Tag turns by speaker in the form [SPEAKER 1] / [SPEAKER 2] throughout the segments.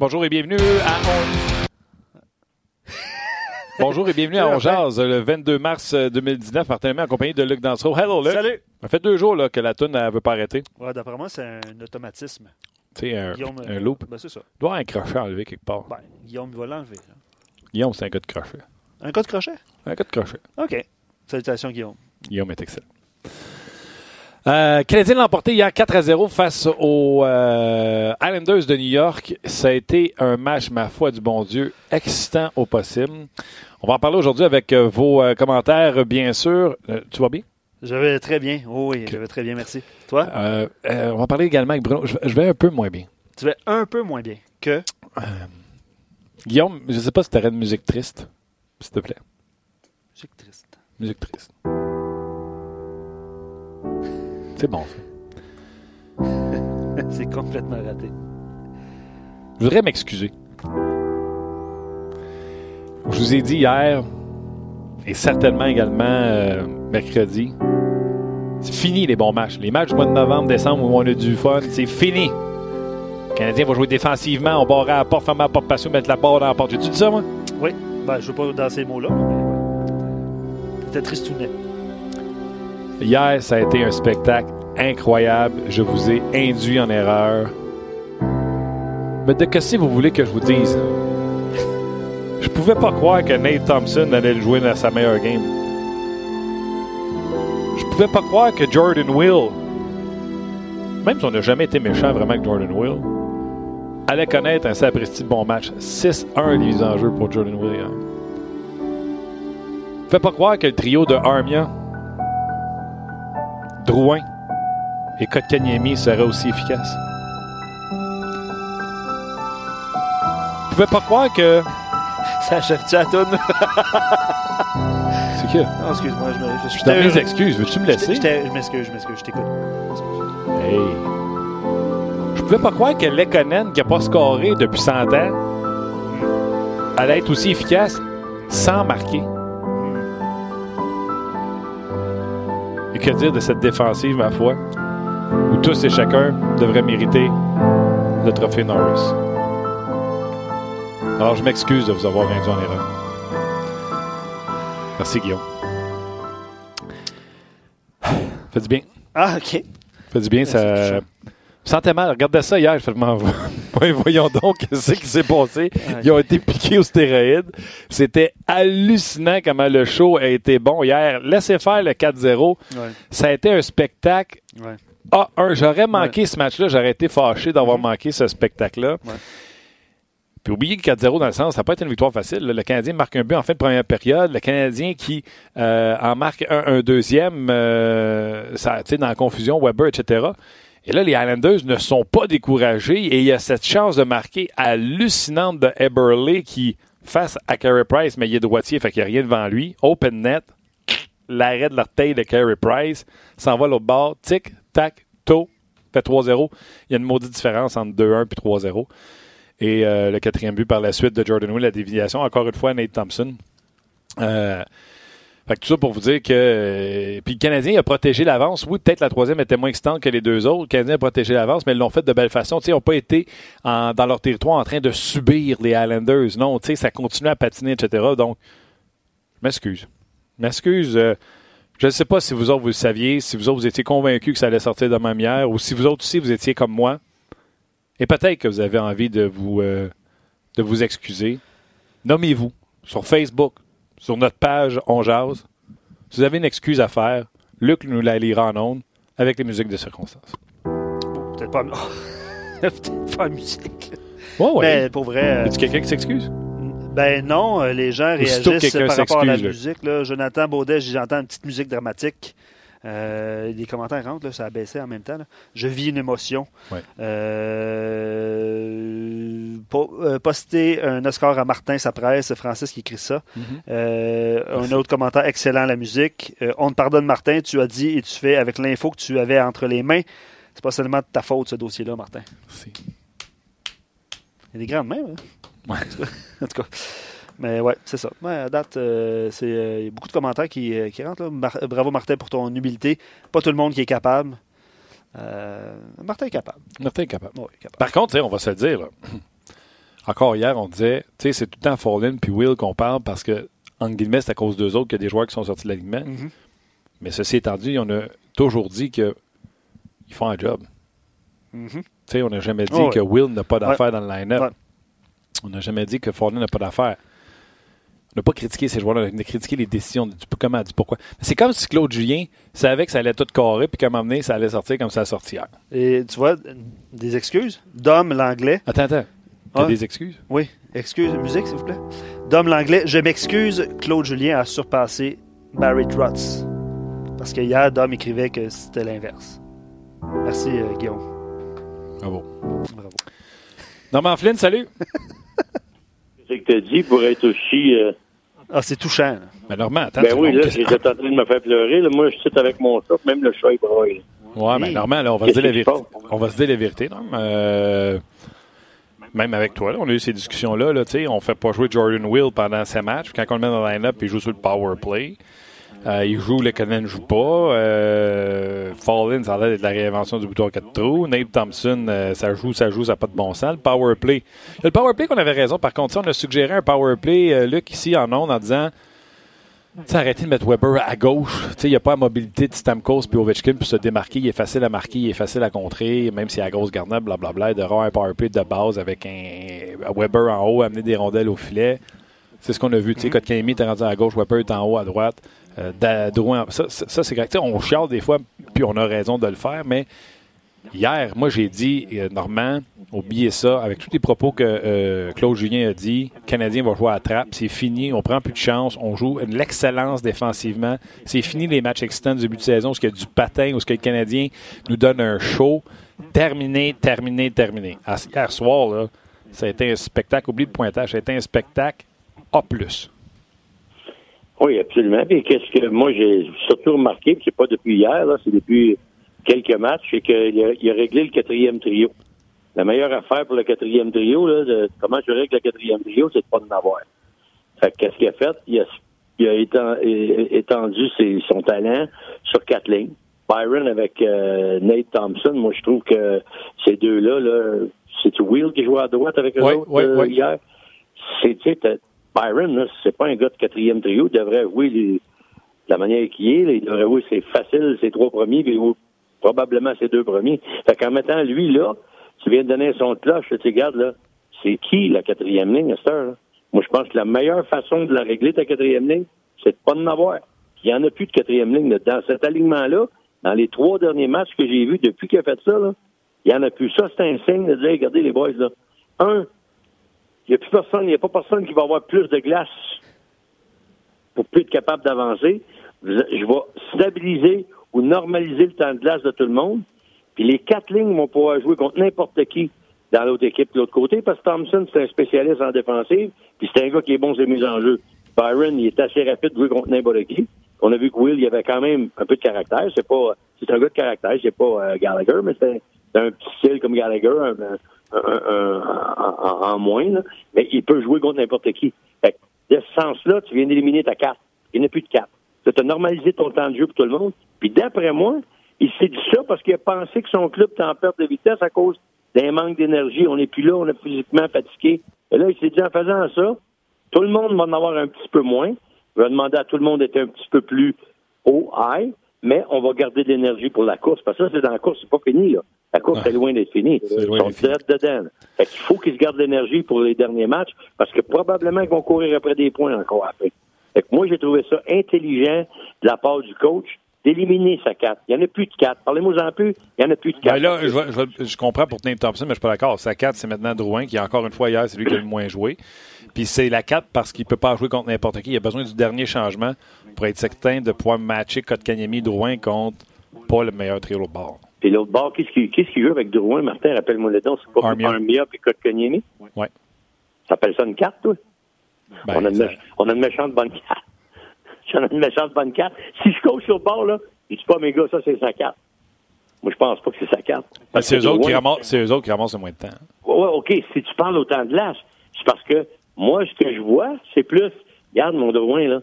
[SPEAKER 1] Bonjour et bienvenue à On... Bonjour et bienvenue à On Jazz, le 22 mars 2019, partenariat en compagnie de Luc Dansereau. Hello, Luc.
[SPEAKER 2] Salut!
[SPEAKER 1] Ça fait deux jours là, que la toune ne veut pas arrêter.
[SPEAKER 2] Ouais, D'après moi, c'est un automatisme.
[SPEAKER 1] Tu sais, un, un
[SPEAKER 2] euh,
[SPEAKER 1] loop.
[SPEAKER 2] Ben, c'est ça.
[SPEAKER 1] Il doit avoir un crochet enlevé quelque part.
[SPEAKER 2] Ben, Guillaume, il va l'enlever. là.
[SPEAKER 1] Guillaume, c'est un gars de crochet.
[SPEAKER 2] Un code crochet?
[SPEAKER 1] Un gars de crochet.
[SPEAKER 2] OK. Salutations, Guillaume.
[SPEAKER 1] Guillaume est excellent. Euh, Canadien l'a emporté hier 4 à 0 face aux euh, Islanders de New York. Ça a été un match, ma foi du bon Dieu, excitant au possible. On va en parler aujourd'hui avec euh, vos euh, commentaires, bien sûr. Euh, tu vas bien?
[SPEAKER 2] Je vais très bien. Oh, oui, je vais très bien, merci. Toi?
[SPEAKER 1] On va parler également avec Bruno. Je, vais- je vais un peu moins bien.
[SPEAKER 2] Tu vas un peu moins bien que?
[SPEAKER 1] Guillaume, je ne sais pas si tu aurais de musique triste, s'il te plaît.
[SPEAKER 2] Musique triste.
[SPEAKER 1] Musique triste. C'est bon, ça.
[SPEAKER 2] c'est complètement raté.
[SPEAKER 1] Je voudrais m'excuser. Je vous ai dit hier, et certainement également euh, mercredi, c'est fini les bons matchs. Les matchs du mois de novembre, décembre où on a du fun, c'est fini. Le Canadien va jouer défensivement, on barre à la porte, fermer la porte patio, mettre la barre dans la porte. J'ai-tu dit ça, moi?
[SPEAKER 2] Oui. Ben, je ne veux pas dans ces mots-là. C'était tristounet.
[SPEAKER 1] Hier, ça a été un spectacle incroyable. Je vous ai induit en erreur. Mais de que si vous voulez que je vous dise? Je pouvais pas croire que Nate Thompson allait jouer dans sa meilleure game. Je pouvais pas croire que Jordan Will, même si on n'a jamais été méchant vraiment avec Jordan Will, allait connaître un sapristi de bon match. 6-1 les mises en jeu pour Jordan Will. Je pouvais pas croire que le trio de Armia, Drouin et Kotkaniemi serait aussi efficace. Je pouvais pas croire que.
[SPEAKER 2] Ça achève-tu à toune?
[SPEAKER 1] C'est que.
[SPEAKER 2] non, excuse-moi. Je, me, je,
[SPEAKER 1] Je suis dans mes excuses. Veux-tu me laisser?
[SPEAKER 2] Je m'excuse, je m'excuse, je t'écoute.
[SPEAKER 1] Hey. Je pouvais pas croire que Lekonen, qui n'a pas scoré depuis 100 ans, allait être aussi efficace sans marquer. Que dire de cette défensive, ma foi, où tous et chacun devraient mériter le trophée Norris. Alors, je m'excuse de vous avoir induit en erreur. Merci, Guillaume. Fait du bien.
[SPEAKER 2] Ah, OK.
[SPEAKER 1] Fait du bien, ça. Sentais mal. Regardez ça hier. Je fais, Ouais, voyons donc ce qui s'est passé? Ils ont été piqués aux stéroïdes. C'était hallucinant comment le show a été bon hier. Laissez faire le 4-0.
[SPEAKER 2] Ouais.
[SPEAKER 1] Ça a été un spectacle.
[SPEAKER 2] Ouais.
[SPEAKER 1] Ah, un, j'aurais manqué ce match-là. J'aurais été fâché d'avoir manqué ce spectacle-là. Puis oubliez que 4-0 dans le sens, ça n'a pas été une victoire facile. Le Canadien marque un but en fin de première période. Le Canadien qui euh, en marque un, un deuxième, euh, ça, dans la confusion, Weber, etc. Et là, les Islanders ne sont pas découragés et il y a cette chance de marquer hallucinante de Eberle qui, face à Carey Price, mais il est droitier, fait qu'il n'y a rien devant lui. Open net, l'arrêt de l'orteil de Carey Price, s'en va l'autre bord, tic, tac, to, fait 3-0. Il y a une maudite différence entre 2-1 puis 3-0. Et euh, le quatrième but par la suite de Jordan Will, la déviation, encore une fois, Nate Thompson. Euh, fait que tout ça pour vous dire que. euh, puis le Canadien a protégé l'avance. Oui, peut-être la troisième était moins excitante que les deux autres. Le Canadien a protégé l'avance, mais ils l'ont fait de belle façon. Tu sais, ils n'ont pas été dans leur territoire en train de subir les Islanders. Non, ça continue à patiner, etc. Donc, je m'excuse. Je m'excuse. euh, je ne sais pas si vous autres, vous le saviez, si vous autres, vous étiez convaincus que ça allait sortir de même hier, ou si vous autres aussi, vous étiez comme moi. Et peut-être que vous avez envie de vous, euh, de vous excuser. Nommez-vous sur Facebook, sur notre page On Jase. Si vous avez une excuse à faire, Luc nous la lira en ondes avec les musiques de circonstance.
[SPEAKER 2] Peut-être pas, peut-être pas musique.
[SPEAKER 1] Ouais, ouais.
[SPEAKER 2] Mais pour vrai, euh,
[SPEAKER 1] Y a quelqu'un qui s'excuse?
[SPEAKER 2] ben non, euh, les gens réagissent par rapport à la
[SPEAKER 1] là.
[SPEAKER 2] musique. Là. Jonathan Baudet, j'entends une petite musique dramatique. Euh, les commentaires rentrent, là, ça a baissé en même temps. là. Je vis une émotion.
[SPEAKER 1] Ouais.
[SPEAKER 2] Euh, po- euh, poster un Oscar à Martin, sa presse, Francis qui écrit ça. Euh, un autre commentaire, excellent la musique. On te pardonne Martin, tu as dit et tu fais avec l'info que tu avais entre les mains. C'est pas seulement de ta faute ce dossier-là, Martin. Il y a des grandes mains, hein?
[SPEAKER 1] Ouais.
[SPEAKER 2] en tout cas. Mais ouais, c'est ça. Ouais, à date, euh, c'est, euh, il y a beaucoup de commentaires qui, euh, qui rentrent. là. Mar- bravo Martin pour ton humilité. Pas tout le monde qui est capable. Euh, Martin est capable.
[SPEAKER 1] Martin est capable.
[SPEAKER 2] Ouais, capable.
[SPEAKER 1] Par contre, tu sais, on va se le dire, là. encore hier, on disait, tu sais, c'est tout le temps Fallen puis Will qu'on parle parce que, en guillemets, c'est à cause d'eux autres qu'il y a des joueurs qui sont sortis de l'alignement.
[SPEAKER 2] Mhm.
[SPEAKER 1] Mais ceci étant dit, on a toujours dit qu'ils font un job.
[SPEAKER 2] Mhm.
[SPEAKER 1] Tu sais, on n'a jamais dit
[SPEAKER 2] Oh, ouais.
[SPEAKER 1] que Will n'a pas d'affaires dans le line-up.
[SPEAKER 2] Ouais.
[SPEAKER 1] On n'a jamais dit que Fournier n'a pas d'affaires. N'a pas critiqué ces joueurs-là, on a critiqué les décisions. Du, comment, du pourquoi. C'est comme si Claude Julien savait que ça allait tout carré, puis qu'à un moment donné, ça allait sortir comme ça a sorti hier.
[SPEAKER 2] Et tu vois, des excuses? Dom l'anglais.
[SPEAKER 1] Attends, attends. T'as
[SPEAKER 2] Ouais.
[SPEAKER 1] des excuses?
[SPEAKER 2] Oui, excuse, musique, s'il vous plaît. Dom l'anglais. Je m'excuse, Claude Julien a surpassé Barry Trotz. Parce que hier, Dom écrivait que c'était l'inverse. Merci, euh, Guillaume.
[SPEAKER 1] Bravo.
[SPEAKER 2] Bravo.
[SPEAKER 1] Norman Flynn, salut.
[SPEAKER 3] Que t'as dit pour être aussi. euh,
[SPEAKER 2] Ah, c'est touchant. là.
[SPEAKER 1] Mais Normand, attends.
[SPEAKER 3] ben oui, là, j'étais en train de me faire pleurer. Là. Moi, je suis avec mon chat, même le chat est broye.
[SPEAKER 1] Ouais, mais Normand, là, on va se dire la vérité. On va se dire la vérité, non? Euh, même avec toi, là, on a eu ces discussions-là. Là, tu sais, on fait pas jouer Jordan Will pendant ses matchs. Quand on le met dans le line-up, il joue sur le power play. Euh, il joue, le Cannon ne joue pas. Euh, Fallin, ça a l'air d'être la réinvention du bouton 4 trous. Nate Thompson, euh, ça joue, ça joue, ça n'a pas de bon sens. Le power play. Le power play qu'on avait raison, par contre, on a suggéré un power play, euh, Luc, ici en ondes, en disant arrêtez de mettre Weber à gauche. Il n'y a pas la mobilité de Stamkos puis Ovechkin pour se démarquer. Il est facile à marquer, il est facile à contrer, même s'il y a la grosse garnette, blablabla. Il devra un power play de base avec un Weber en haut, amener des rondelles au filet. C'est ce qu'on a vu. Tu sais, Kotkaniemi était rendu à gauche, Weber est en haut à droite. Euh, ça, c'est correct. On chiale des fois, puis on a raison de le faire, mais hier, moi, j'ai dit, euh, Normand, oubliez ça, avec tous les propos que euh, Claude Julien a dit, le Canadien va jouer à trappe, c'est fini, on prend plus de chance, on joue l'excellence défensivement, c'est fini les matchs excitants du début de saison, où il y a du patin, où ce que le Canadien nous donne un show, terminé, terminé, terminé. Hier soir, ça a été un spectacle, oublie le pointage, ça a été un spectacle A+.
[SPEAKER 3] Oui, absolument. Et qu'est-ce que moi j'ai surtout remarqué, c'est pas depuis hier, là, c'est depuis quelques matchs, c'est qu'il a, il a réglé le quatrième trio. La meilleure affaire pour le quatrième trio, là, de comment je règle le quatrième trio, c'est de pas en avoir. Fait que qu'est-ce qu'il a fait? Il a, il a étendu ses- son talent sur quatre lignes. Byron avec euh, Nate Thompson, moi je trouve que ces deux-là, là, c'est Will qui jouait à droite avec eux
[SPEAKER 1] Oui,
[SPEAKER 3] autres
[SPEAKER 1] oui,
[SPEAKER 3] euh,
[SPEAKER 1] oui.
[SPEAKER 3] hier? C'est, tu sais, t'as- Byron, c'est pas un gars de quatrième trio, il devrait jouer les- la manière qu'il est, là, il devrait jouer c'est facile, ses trois premiers, puis probablement ses deux premiers. Fait qu'en mettant lui là, tu viens de donner son cloche, tu regardes là, c'est qui la quatrième ligne à cette là? Moi, je pense que la meilleure façon de la régler, ta quatrième ligne, c'est de pas en avoir. Il n'y en a plus de quatrième ligne. là. Dans cet alignement-là, dans les trois derniers matchs que j'ai vus depuis qu'il a fait ça, là, il n'y en a plus. Ça, c'est un signe de dire, regardez les boys, là. Un, il n'y a plus personne, il n'y a pas personne qui va avoir plus de glace pour plus être capable d'avancer? Je vais stabiliser ou normaliser le temps de glace de tout le monde. Puis les quatre lignes vont pouvoir jouer contre n'importe qui dans l'autre équipe de l'autre côté, parce que Thompson, c'est un spécialiste en défensive, puis c'est un gars qui est bon sur les mises en jeu. Byron, il est assez rapide de jouer contre n'importe qui. On a vu que Will, il avait quand même un peu de caractère. C'est pas, c'est un gars de caractère, c'est pas euh, Gallagher, mais c'est un, c'est un petit style comme Gallagher, un, un- moins, là. mais il peut jouer contre n'importe qui. Fait que, de ce sens-là, tu viens d'éliminer ta carte. Il n'y a plus de quatre. Tu as normalisé ton temps de jeu pour tout le monde. Puis d'après moi, il s'est dit ça parce qu'il a pensé que son club était en perte de vitesse à cause d'un manque d'énergie. On n'est plus là, on est physiquement fatigué. Et là, il s'est dit en faisant ça, tout le monde va en avoir un petit peu moins. Il va demander à tout le monde d'être un petit peu plus haut, high, mais on va garder de l'énergie pour la course. Parce que ça, c'est dans la course, c'est pas fini, là. La course, c'est loin d'être finie. Ils sont direct dedans. Fait qu'il faut qu'ils se gardent de l'énergie pour les derniers matchs, parce que probablement qu'ils vont courir après des points encore après. Fait que moi, j'ai trouvé ça intelligent de la part du coach d'éliminer sa 4. Il n'y en a plus de 4. Parlez-moi en plus, il n'y en a plus de 4.
[SPEAKER 1] Ben là, je, comprends pour Nate Thompson, mais je suis pas d'accord. Sa 4, c'est maintenant Drouin, qui, encore une fois, hier, c'est lui qui a le moins joué. Puis c'est la 4 parce qu'il peut pas jouer contre n'importe qui. Il a besoin du dernier changement pour être certain de pouvoir matcher Kotkaniemi Drouin contre pas le meilleur trio au bord.
[SPEAKER 3] Puis l'autre bord, qu'est-ce qu'il qu'il joue avec Drouin? Martin, rappelle-moi le nom. C'est pas
[SPEAKER 1] Armia.
[SPEAKER 3] Armia puis Kotkaniemi?
[SPEAKER 1] Ouais.
[SPEAKER 3] Ça s'appelle ça une carte, toi?
[SPEAKER 1] Ben,
[SPEAKER 3] on, a une on a une méchante bonne carte. J'en ai une méchante bonne carte. Si je coach sur le bord, là, je dis pas, mes gars, ça, c'est sa carte. Moi, je pense pas que c'est sa carte.
[SPEAKER 1] Ben, c'est eux, autres qui ramassent- c'est eux autres qui ramassent le moins de temps.
[SPEAKER 3] Ouais, ouais, OK, si tu parles autant de glace, c'est parce que moi, ce que je vois, c'est plus, regarde mon Drouin, là,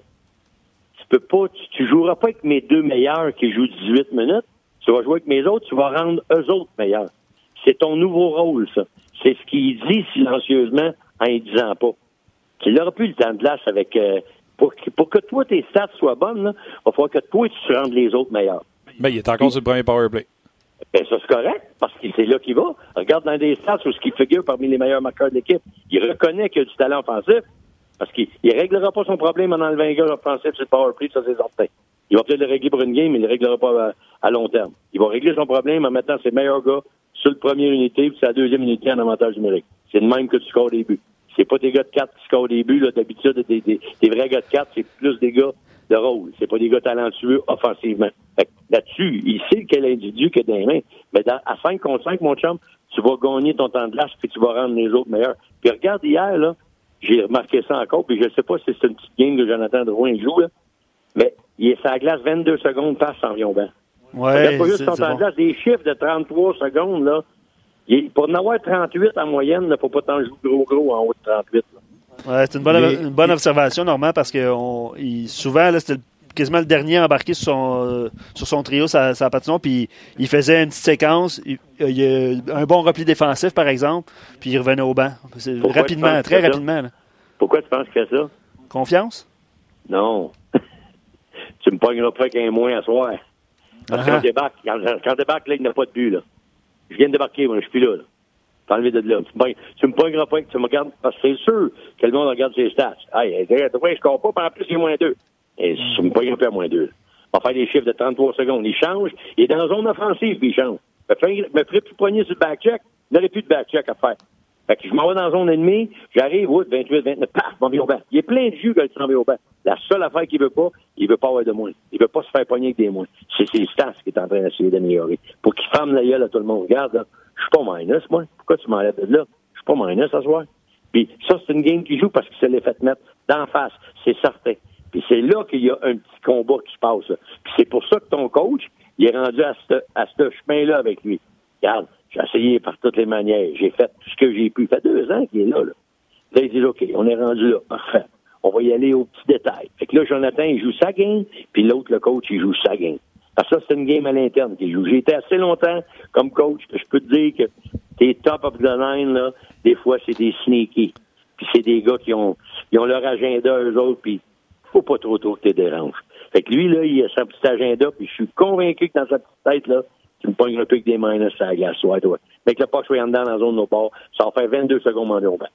[SPEAKER 3] tu peux pas, tu, tu joueras pas avec mes deux meilleurs qui jouent 18 minutes, tu vas jouer avec mes autres, tu vas rendre eux autres meilleurs. C'est ton nouveau rôle, ça. C'est ce qu'il dit silencieusement en y disant pas. Tu n'auras plus le temps de glace avec... Euh, pour, pour, que toi, tes stats soient bonnes, il va falloir que toi, tu rendes les autres meilleurs.
[SPEAKER 1] Mais il est encore sur le premier power play.
[SPEAKER 3] Ben, ça, c'est correct, parce que c'est là qu'il va. Regarde dans des stats où ce qui figure parmi les meilleurs marqueurs de l'équipe. Il reconnaît qu'il a du talent offensif, parce qu'il ne réglera pas son problème en enlevant un gars offensif sur le power play, ça, c'est certain. Il va peut-être le régler pour une game, mais il ne le réglera pas à, long terme. Il va régler son problème en mettant ses meilleurs gars sur le première unité puis sa deuxième unité en avantage numérique. C'est le même que tu scores des buts. C'est pas des gars de 4 qui scorent des buts, d'habitude, des, des, vrais gars de 4, c'est plus des gars de rôle. C'est pas des gars talentueux offensivement. Là-dessus, il sait quel individu qui est dans les mains. Mais à 5 contre 5, mon chum, tu vas gagner ton temps de glace puis tu vas rendre les autres meilleurs. Puis regarde hier, là, j'ai remarqué ça encore, puis je sais pas si c'est une petite game que Jonathan Drouin joue, là, mais il est sa glace 22 secondes, passe en vient
[SPEAKER 2] bien. Ouais,
[SPEAKER 3] a pas juste son temps de glace, des chiffres de 33 secondes, là. Il, pour en avoir 38 en moyenne, il ne faut pas t'en jouer gros gros en haut de 38.
[SPEAKER 2] Ouais, c'est une bonne, une bonne observation, Normand, parce que on, il, souvent, là, c'était quasiment le dernier embarqué sur son, euh, sur son trio, sa, sa patinoire, puis il faisait une petite séquence. Il, il a un bon repli défensif, par exemple, puis il revenait au banc. Rapidement, très rapidement. Là.
[SPEAKER 3] Pourquoi tu penses qu'il fait ça?
[SPEAKER 2] Confiance?
[SPEAKER 3] Non. tu me pogneras pas qu'un moins à soir. Parce je débarque, quand, quand je débarque, là, il n'a pas de but, là. Je viens de débarquer, moi, je suis là, là. T'enlever de là. Tu me pogneras pas que tu me regardes, parce que c'est sûr que le monde regarde ses stats. Hey, je ne score pas, puis en plus, il est moins deux. Et je me pogne un peu à moins deux. On va faire des chiffres de 33 secondes. Il change, il est dans la zone offensive, puis il change. Me ferait plus poigner sur le back-check, il n'aurait plus de back-check à faire. Fait que je m'en vais dans la zone ennemie, j'arrive, oui, 28, 29, paf, m'en vais au banc. Il est plein de jus quand il s'en va au banc. La seule affaire qu'il veut pas, il veut pas avoir de moins. Il veut pas se faire pogner avec des moins. C'est ses stats qu'il est en train d'essayer d'améliorer. Pour qu'il ferme la gueule à tout le monde. Regarde, je suis pas minus, moi. Pourquoi tu m'enlèves de là? Je suis pas minus à soir. Puis ça, c'est une game qu'il joue parce qu'il se l'est fait mettre d'en face. C'est certain. Puis c'est là qu'il y a un petit combat qui se passe. Puis c'est pour ça que ton coach, il est rendu à ce, à ce chemin-là avec lui. Regarde, j'ai essayé par toutes les manières. J'ai fait tout ce que j'ai pu. Ça fait deux ans qu'il est là, là. Là, il dit, OK, on est rendu là. Parfait. On va y aller aux petits détails. Fait que là, Jonathan, il joue sa game, puis l'autre, le coach, il joue sa game. Parce que ça, c'est une game à l'interne qu'il joue. J'ai été assez longtemps comme coach que je peux te dire que tes top of the line, là, des fois, c'est des sneaky. Puis c'est des gars qui ont, ils ont leur agenda, eux autres, puis faut pas trop trop que tu déranges. Fait que lui, là, il a sa petit agenda, puis je suis convaincu que dans sa petite tête, là, tu me pognes un peu avec des minus à la glace, ouais, toi. Mais que le puck soit en dedans dans la zone de nos bords, ça va faire 22 secondes en banc.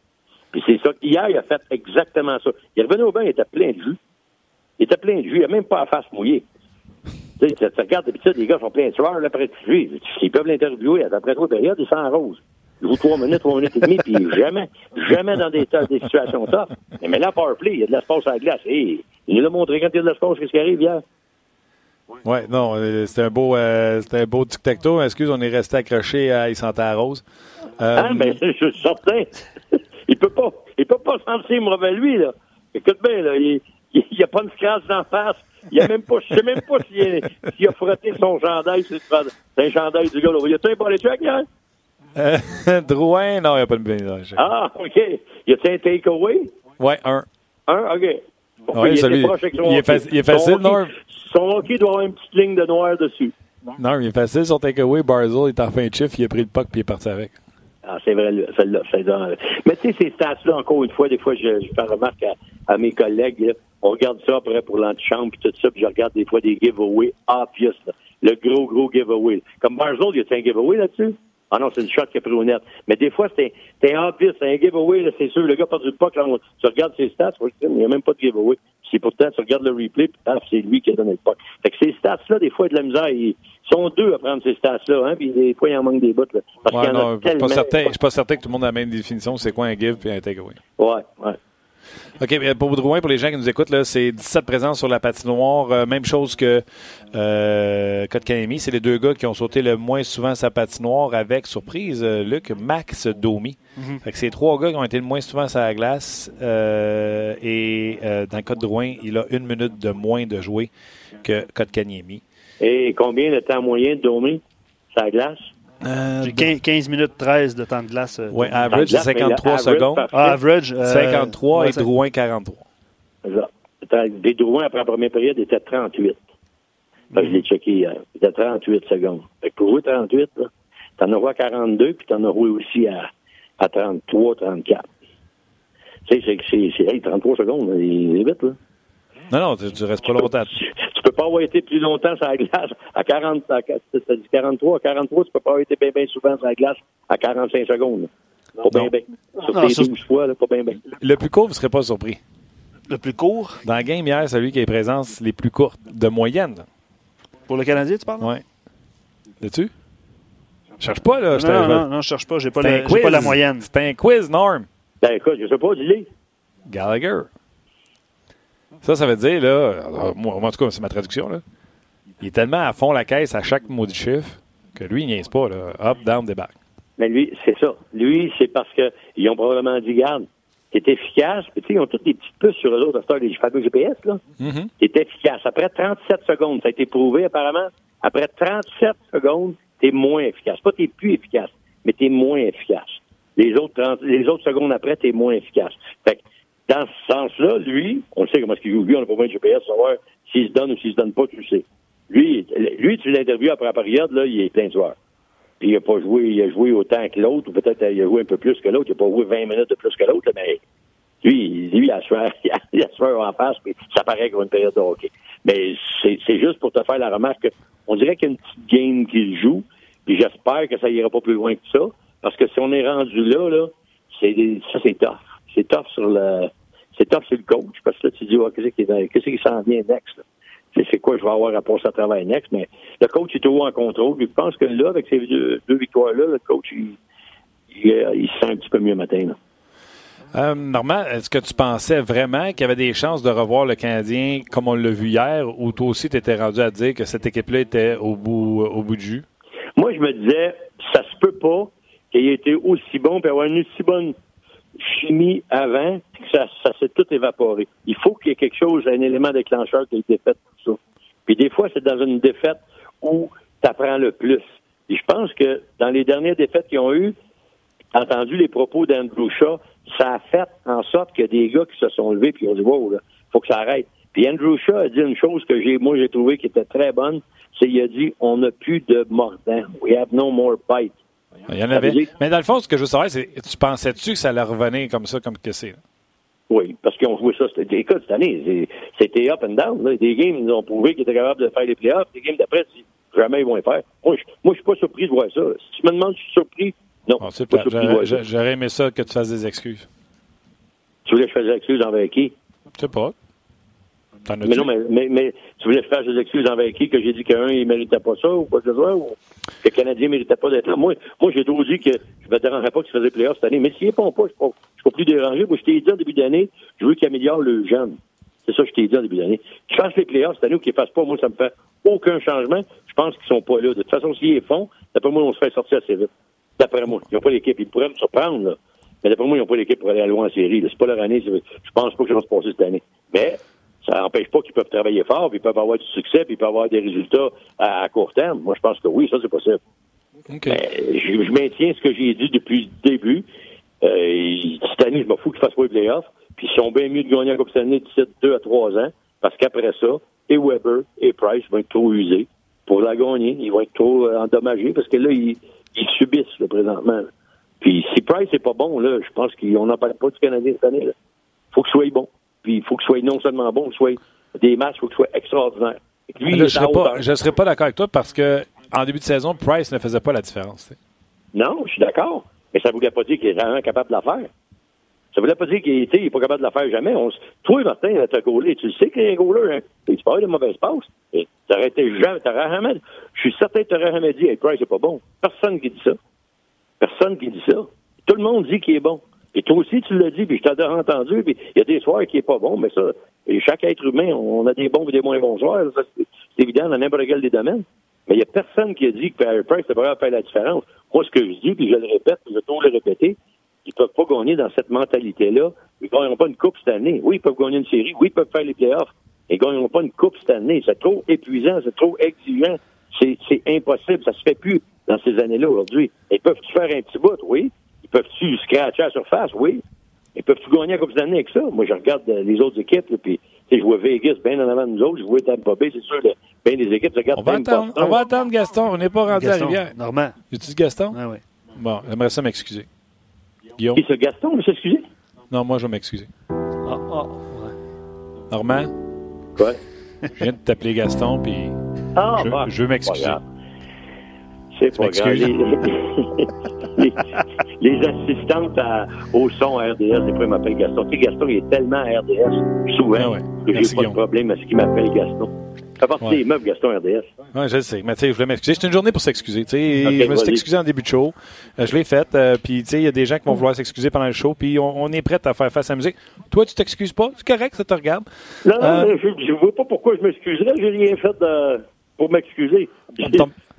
[SPEAKER 3] Puis c'est ça. Hier, il a fait exactement ça. Il est revenu au banc, il était plein de jus. Il était plein de jus. Il n'a même pas la face mouillée. Tu, sais, tu, regardes d'habitude, les gars sont pleins de sueur, là, après lui. Ils peuvent l'interviewer. Après trois périodes, ils sont en rose. Il joue trois minutes, trois minutes et demie, puis jamais, jamais dans des, des situations tough. Mais là, power play, il y a de l'espace à la glace. Il nous l'a montré quand il y a de l'espace, qu'est-ce qui arrive hier?
[SPEAKER 1] Oui, non, euh, c'était un beau, euh, c'était un beau tic-tac-toe. Excuse, on est resté accroché à Il sentait rose.
[SPEAKER 3] Euh, ah, mais je suis certain. Il peut pas, il peut pas sentir mauvais lui, là. Écoute bien, là, il n'y a pas de crasse d'en face. Il a même pas, je sais même pas s'il a, a, frotté son chandail C'est un chandail du gars, là. Y a-t-il un ball check, hein?
[SPEAKER 1] Euh, Drouin, non, il n'y a pas de bénédiction.
[SPEAKER 3] Ah, OK. Y a-t-il un takeaway?
[SPEAKER 1] Oui, un.
[SPEAKER 3] Un, OK.
[SPEAKER 1] Bon, il, celui, il, est facile, il, est facile, non?
[SPEAKER 3] Son hockey doit avoir une petite ligne de noir dessus.
[SPEAKER 1] Non, il est facile, son takeaway. Barzell est en fin de chiffre, il a pris le puck puis il est parti avec.
[SPEAKER 3] Ah, c'est vrai, celle-là. Celle Mais tu sais, ces stats-là, encore une fois, des fois, je, fais remarque à, mes collègues, on regarde ça après pour l'antichambre puis tout ça, puis je regarde des fois des giveaways obvious, le gros, gros giveaway. Comme Barzell, il y a un giveaway là-dessus? Ah non, c'est une shot qui a pris au net. Mais des fois, c'est un piste, c'est un giveaway, c'est sûr. Le gars pas du puck, là, tu regardes ses stats, il n'y a même pas de giveaway. C'est pourtant, tu regardes le replay, puis c'est lui qui a donné le puck. Fait que ces stats-là, des fois, il y a de la misère. Ils sont deux à prendre ces stats-là, hein, puis des fois, il en manque des bouts. Là,
[SPEAKER 1] parce ouais, qu'il y en a tellement. Je suis pas certain que tout le monde a la même définition. C'est quoi un give puis un takeaway?
[SPEAKER 3] Ouais, ouais.
[SPEAKER 1] OK, pour Drouin, pour les gens qui nous écoutent, c'est 17 présents sur la patinoire. Euh, même chose que euh, Kotkaniemi. C'est les deux gars qui ont sauté le moins souvent sa patinoire avec, surprise, euh, Luc, Max Domi. Mm Fait que c'est trois gars qui ont été le moins souvent sur la glace. Euh, et dans le cas de Drouin, il a une minute de moins de jouer que Kotkaniemi.
[SPEAKER 3] Et combien de temps moyen de Domi sur la glace?
[SPEAKER 2] Euh, J'ai 15 minutes 13 de temps de glace. Euh,
[SPEAKER 1] oui, average, c'est 53 secondes.
[SPEAKER 2] Ah, average.
[SPEAKER 1] 53 euh, et Drouin 43.
[SPEAKER 3] Des Drouin, après la première période, était 38. Je l'ai checké hier. Il était 38 secondes. Fait que pour jouer 38, t'en as à 42, puis t'en as aussi à, à 33, 34. Tu sais, c'est 33 secondes, il est vite, là.
[SPEAKER 1] Non, non, tu, tu restes pas longtemps.
[SPEAKER 3] Tu, tu, peux pas avoir été plus longtemps sur la glace à 40, à, 43, à 43, tu peux pas avoir été bien, bien souvent sur la glace à 45 secondes. Pas bien, bien. Sur
[SPEAKER 2] Non,
[SPEAKER 3] tes
[SPEAKER 2] ça,
[SPEAKER 3] 12 fois, là, pas bien, bien.
[SPEAKER 1] Le plus court, vous ne serez pas surpris.
[SPEAKER 2] Le plus court?
[SPEAKER 1] Dans le game hier, celui qui a les présences les plus courtes, de moyenne.
[SPEAKER 2] pour le Canadien, tu parles?
[SPEAKER 1] Oui. L'as-tu? Cherche pas, là.
[SPEAKER 2] Non,
[SPEAKER 1] je
[SPEAKER 2] non,
[SPEAKER 1] je-
[SPEAKER 2] non, non, je cherche pas. J'ai pas, j'ai pas la moyenne.
[SPEAKER 1] C'est un quiz, Norm.
[SPEAKER 3] Ben, écoute, je sais pas, dis-le.
[SPEAKER 1] Gallagher. Ça, ça veut dire, là, alors, moi, en tout cas, c'est ma traduction, là. Il est tellement à fond la caisse à chaque maudit chiffre que lui, il niaise pas, là. Up, down, débarque.
[SPEAKER 3] Mais lui, c'est ça. Lui, c'est parce qu'ils ont probablement dit, garde, t'es efficace. Puis, tu sais, ils ont toutes des petites puces sur eux autres, à les fameux GPS, là. T'es efficace. Après 37 secondes, ça a été prouvé, apparemment. Après 37 secondes, t'es moins efficace. Pas t'es plus efficace, mais t'es moins efficace. Les autres, 30 les autres secondes après, t'es moins efficace. Fait que, dans ce sens-là, lui, on sait comment est-ce qu'il joue. Lui, on n'a pas besoin de GPS savoir s'il se donne ou s'il se donne pas, tu le sais. Lui, lui, tu l'interviews après la période, là, il est plein de soir. Puis il a pas joué, il a joué autant que l'autre, ou peut-être il a joué un peu plus que l'autre. Il a pas joué 20 minutes de plus que l'autre, mais lui, lui, il a sueur, il a, sueur en face, puis ça paraît comme une période de hockey. Mais c'est juste pour te faire la remarque que on dirait qu'il y a une petite game qu'il joue, puis j'espère que ça ira pas plus loin que ça, parce que si on est rendu là, là, c'est ça c'est tough. C'est tough sur le c'est tough sur le coach, parce que là, tu dis, ouais, qu'est-ce qui, qu'est-ce qui s'en vient next? C'est c'est quoi je vais avoir à passer à travail next, mais le coach est toujours en contrôle. Puis je pense que là, avec ces deux, deux victoires-là, le coach, il, il, il se sent un petit peu mieux matin. Là.
[SPEAKER 1] Euh, Normand, est-ce que tu pensais vraiment qu'il y avait des chances de revoir le Canadien comme on l'a vu hier, ou toi aussi, tu étais rendu à dire que cette équipe-là était au bout, au bout du jus?
[SPEAKER 3] Moi, je me disais, ça se peut pas qu'il ait été aussi bon, puis avoir une aussi bonne chimie avant, que ça, ça s'est tout évaporé. Il faut qu'il y ait quelque chose, un élément déclencheur qui a été fait pour ça. Puis des fois, c'est dans une défaite où tu apprends le plus. Et je pense que dans les dernières défaites qu'ils ont eues, entendu les propos d'Andrew Shaw, ça a fait en sorte a des gars qui se sont levés puis ont dit wow, là, faut que ça arrête. Puis Andrew Shaw a dit une chose que j'ai, moi, j'ai trouvé qui était très bonne, c'est qu'il a dit on n'a plus de mordant. We have no more bite.
[SPEAKER 1] Il y en avait. Mais dans le fond, ce que je veux savoir, c'est tu pensais-tu que ça allait revenir comme ça, comme que c'est?
[SPEAKER 3] Oui, parce qu'ils ont joué ça. Écoute, cette année, c'était up and down. Là. Des games, ils ont prouvé qu'ils étaient capables de faire les playoffs. Des games d'après, jamais ils vont les faire. Moi, je, je suis pas surpris de voir ça. Si tu me demandes si je suis surpris, non.
[SPEAKER 1] Bon,
[SPEAKER 3] je
[SPEAKER 1] c'est
[SPEAKER 3] pas
[SPEAKER 1] j'aurais aimé ça que tu fasses des excuses.
[SPEAKER 3] Tu voulais que je fasse des excuses envers qui?
[SPEAKER 1] Je sais pas.
[SPEAKER 3] Mais non, mais, mais, mais tu voulais faire des excuses envers qui? Que j'ai dit qu'un, il méritait pas ça ou quoi que ce soit? Ou que le Canadien méritait pas d'être là? Moi, moi j'ai toujours dit que je me dérangerais pas qu'il faisait playoffs cette année. Mais s'il répond pas, je ne suis plus dérangé. Moi, je t'ai dit en début d'année, je veux qu'il améliore le jeune. C'est ça que je t'ai dit en début d'année. Qu'il fasse les playoffs cette année ou qu'il ne fasse pas, moi, ça me fait aucun changement. Je pense qu'ils sont pas là. De toute façon, s'ils les font, d'après moi, on se fait sortir assez vite. D'après moi. Ils n'ont pas l'équipe. Ils pourraient me surprendre, là. Mais d'après moi, ils n'ont pas l'équipe pour aller loin en série. C'est pas leur année. Je pense pas que ça va se passer cette année. Mais ça n'empêche pas qu'ils peuvent travailler fort, puis ils peuvent avoir du succès, puis ils peuvent avoir des résultats à, à court terme. Moi, je pense que oui, ça, c'est possible. Je, je maintiens ce que j'ai dit depuis le début. Euh, cette année, je m'en fous qu'ils fassent pas les playoffs. Puis ils sont bien mieux de gagner la Coupe Stanley d'ici deux à trois ans. Parce qu'après ça, et Weber et Price vont être trop usés pour la gagner. Ils vont être trop euh, endommagés parce que là, ils, ils subissent présentement. là. Puis si Price n'est pas bon, là, je pense qu'on n'en parle pas du Canadien cette année. Il faut qu'il soit bon. Puis il faut qu'il soit non seulement bon, qu'il soit des matchs, il faut qu'il soit extraordinaire. Lui, il
[SPEAKER 1] je ne serais, serais pas d'accord avec toi parce que en début de saison, Price ne faisait pas la différence. tu.
[SPEAKER 3] Non, je suis d'accord. Mais ça ne voulait pas dire qu'il est vraiment capable de la faire. Ça ne voulait pas dire qu'il il n'est pas capable de la faire jamais. On, toi, Martin, t'as gaulé. Tu le sais qu'il est un goaler. Hein? Tu parles de mauvaise passe. Et t'aurais été jamais, jamais, je suis certain que tu n'aurais jamais dit, hey, Price, c'est pas bon. Personne qui dit ça. Personne qui dit ça. Tout le monde dit qu'il est bon. Et toi aussi, tu l'as dit, puis je t'ai entendu, puis il y a des soirs qui est pas bon, mais ça, et chaque être humain, on a des bons et des moins bons soirs. C'est évident dans n'importe quel des domaines. Mais il n'y a personne qui a dit que Harry Price devrait faire la différence. Moi, ce que je dis, puis je le répète, puis je toujours le répéter, ils peuvent pas gagner dans cette mentalité-là. Ils ne gagneront pas une coupe cette année. Oui, ils peuvent gagner une série. Oui, ils peuvent faire les playoffs. Ils ne gagneront pas une coupe cette année. C'est trop épuisant, c'est trop exigeant. C'est impossible. Ça se fait plus dans ces années-là aujourd'hui. Ils peuvent-tu faire un petit bout? Oui. Ils peuvent-tu scratcher à la surface? Oui. Ils peuvent-tu gagner la coupe cette année avec ça? Moi, je regarde euh, les autres équipes, là, puis tu sais, je vois Vegas bien en avant de nous autres. Je vois Tampa Bay, c'est sûr. là, Bien des équipes, je regarde
[SPEAKER 1] On va, attendre, on va attendre Gaston. On n'est pas rendu à
[SPEAKER 2] Gaston,
[SPEAKER 1] Rivière.
[SPEAKER 2] Normand.
[SPEAKER 1] J'ai-tu dit Gaston?
[SPEAKER 2] Ah, oui.
[SPEAKER 1] Bon, j'aimerais ça m'excuser. Guillaume?
[SPEAKER 3] Qui, c'est Gaston, mais s'excuser?
[SPEAKER 1] Non, moi, je vais m'excuser.
[SPEAKER 2] Ah, ah, ouais.
[SPEAKER 1] Normand?
[SPEAKER 3] Quoi?
[SPEAKER 1] Je viens de t'appeler Gaston, puis
[SPEAKER 3] Ah,
[SPEAKER 1] je,
[SPEAKER 3] bah,
[SPEAKER 1] je veux m'excuser.
[SPEAKER 3] pas grave. C'est pas grave. Les, les- les assistantes à- au son à RDS, des fois, ils m'appellent Gaston. Tu sais, Gaston, il est tellement à RDS, souvent,
[SPEAKER 1] Ah ouais.
[SPEAKER 3] que j'ai pas de problème à ce qu'il m'appelle Gaston. Ça fait partie
[SPEAKER 1] Ouais.
[SPEAKER 3] des meubles, Gaston RDS.
[SPEAKER 1] Oui, je le sais. Mais tu sais, je voulais m'excuser. C'est une journée pour s'excuser. Tu sais,
[SPEAKER 3] Ok,
[SPEAKER 1] je me suis excusé en début de show. Euh, je l'ai fait. euh, puis, tu sais, il y a des gens qui vont vouloir s'excuser pendant le show. Puis, on, on est prêt à faire face à la musique. Toi, tu t'excuses pas? C'est correct, ça te regarde.
[SPEAKER 3] Non, non,
[SPEAKER 1] Euh,
[SPEAKER 3] je ne vois pas pourquoi je m'excuserais. J'ai rien fait de- pour m'excuser.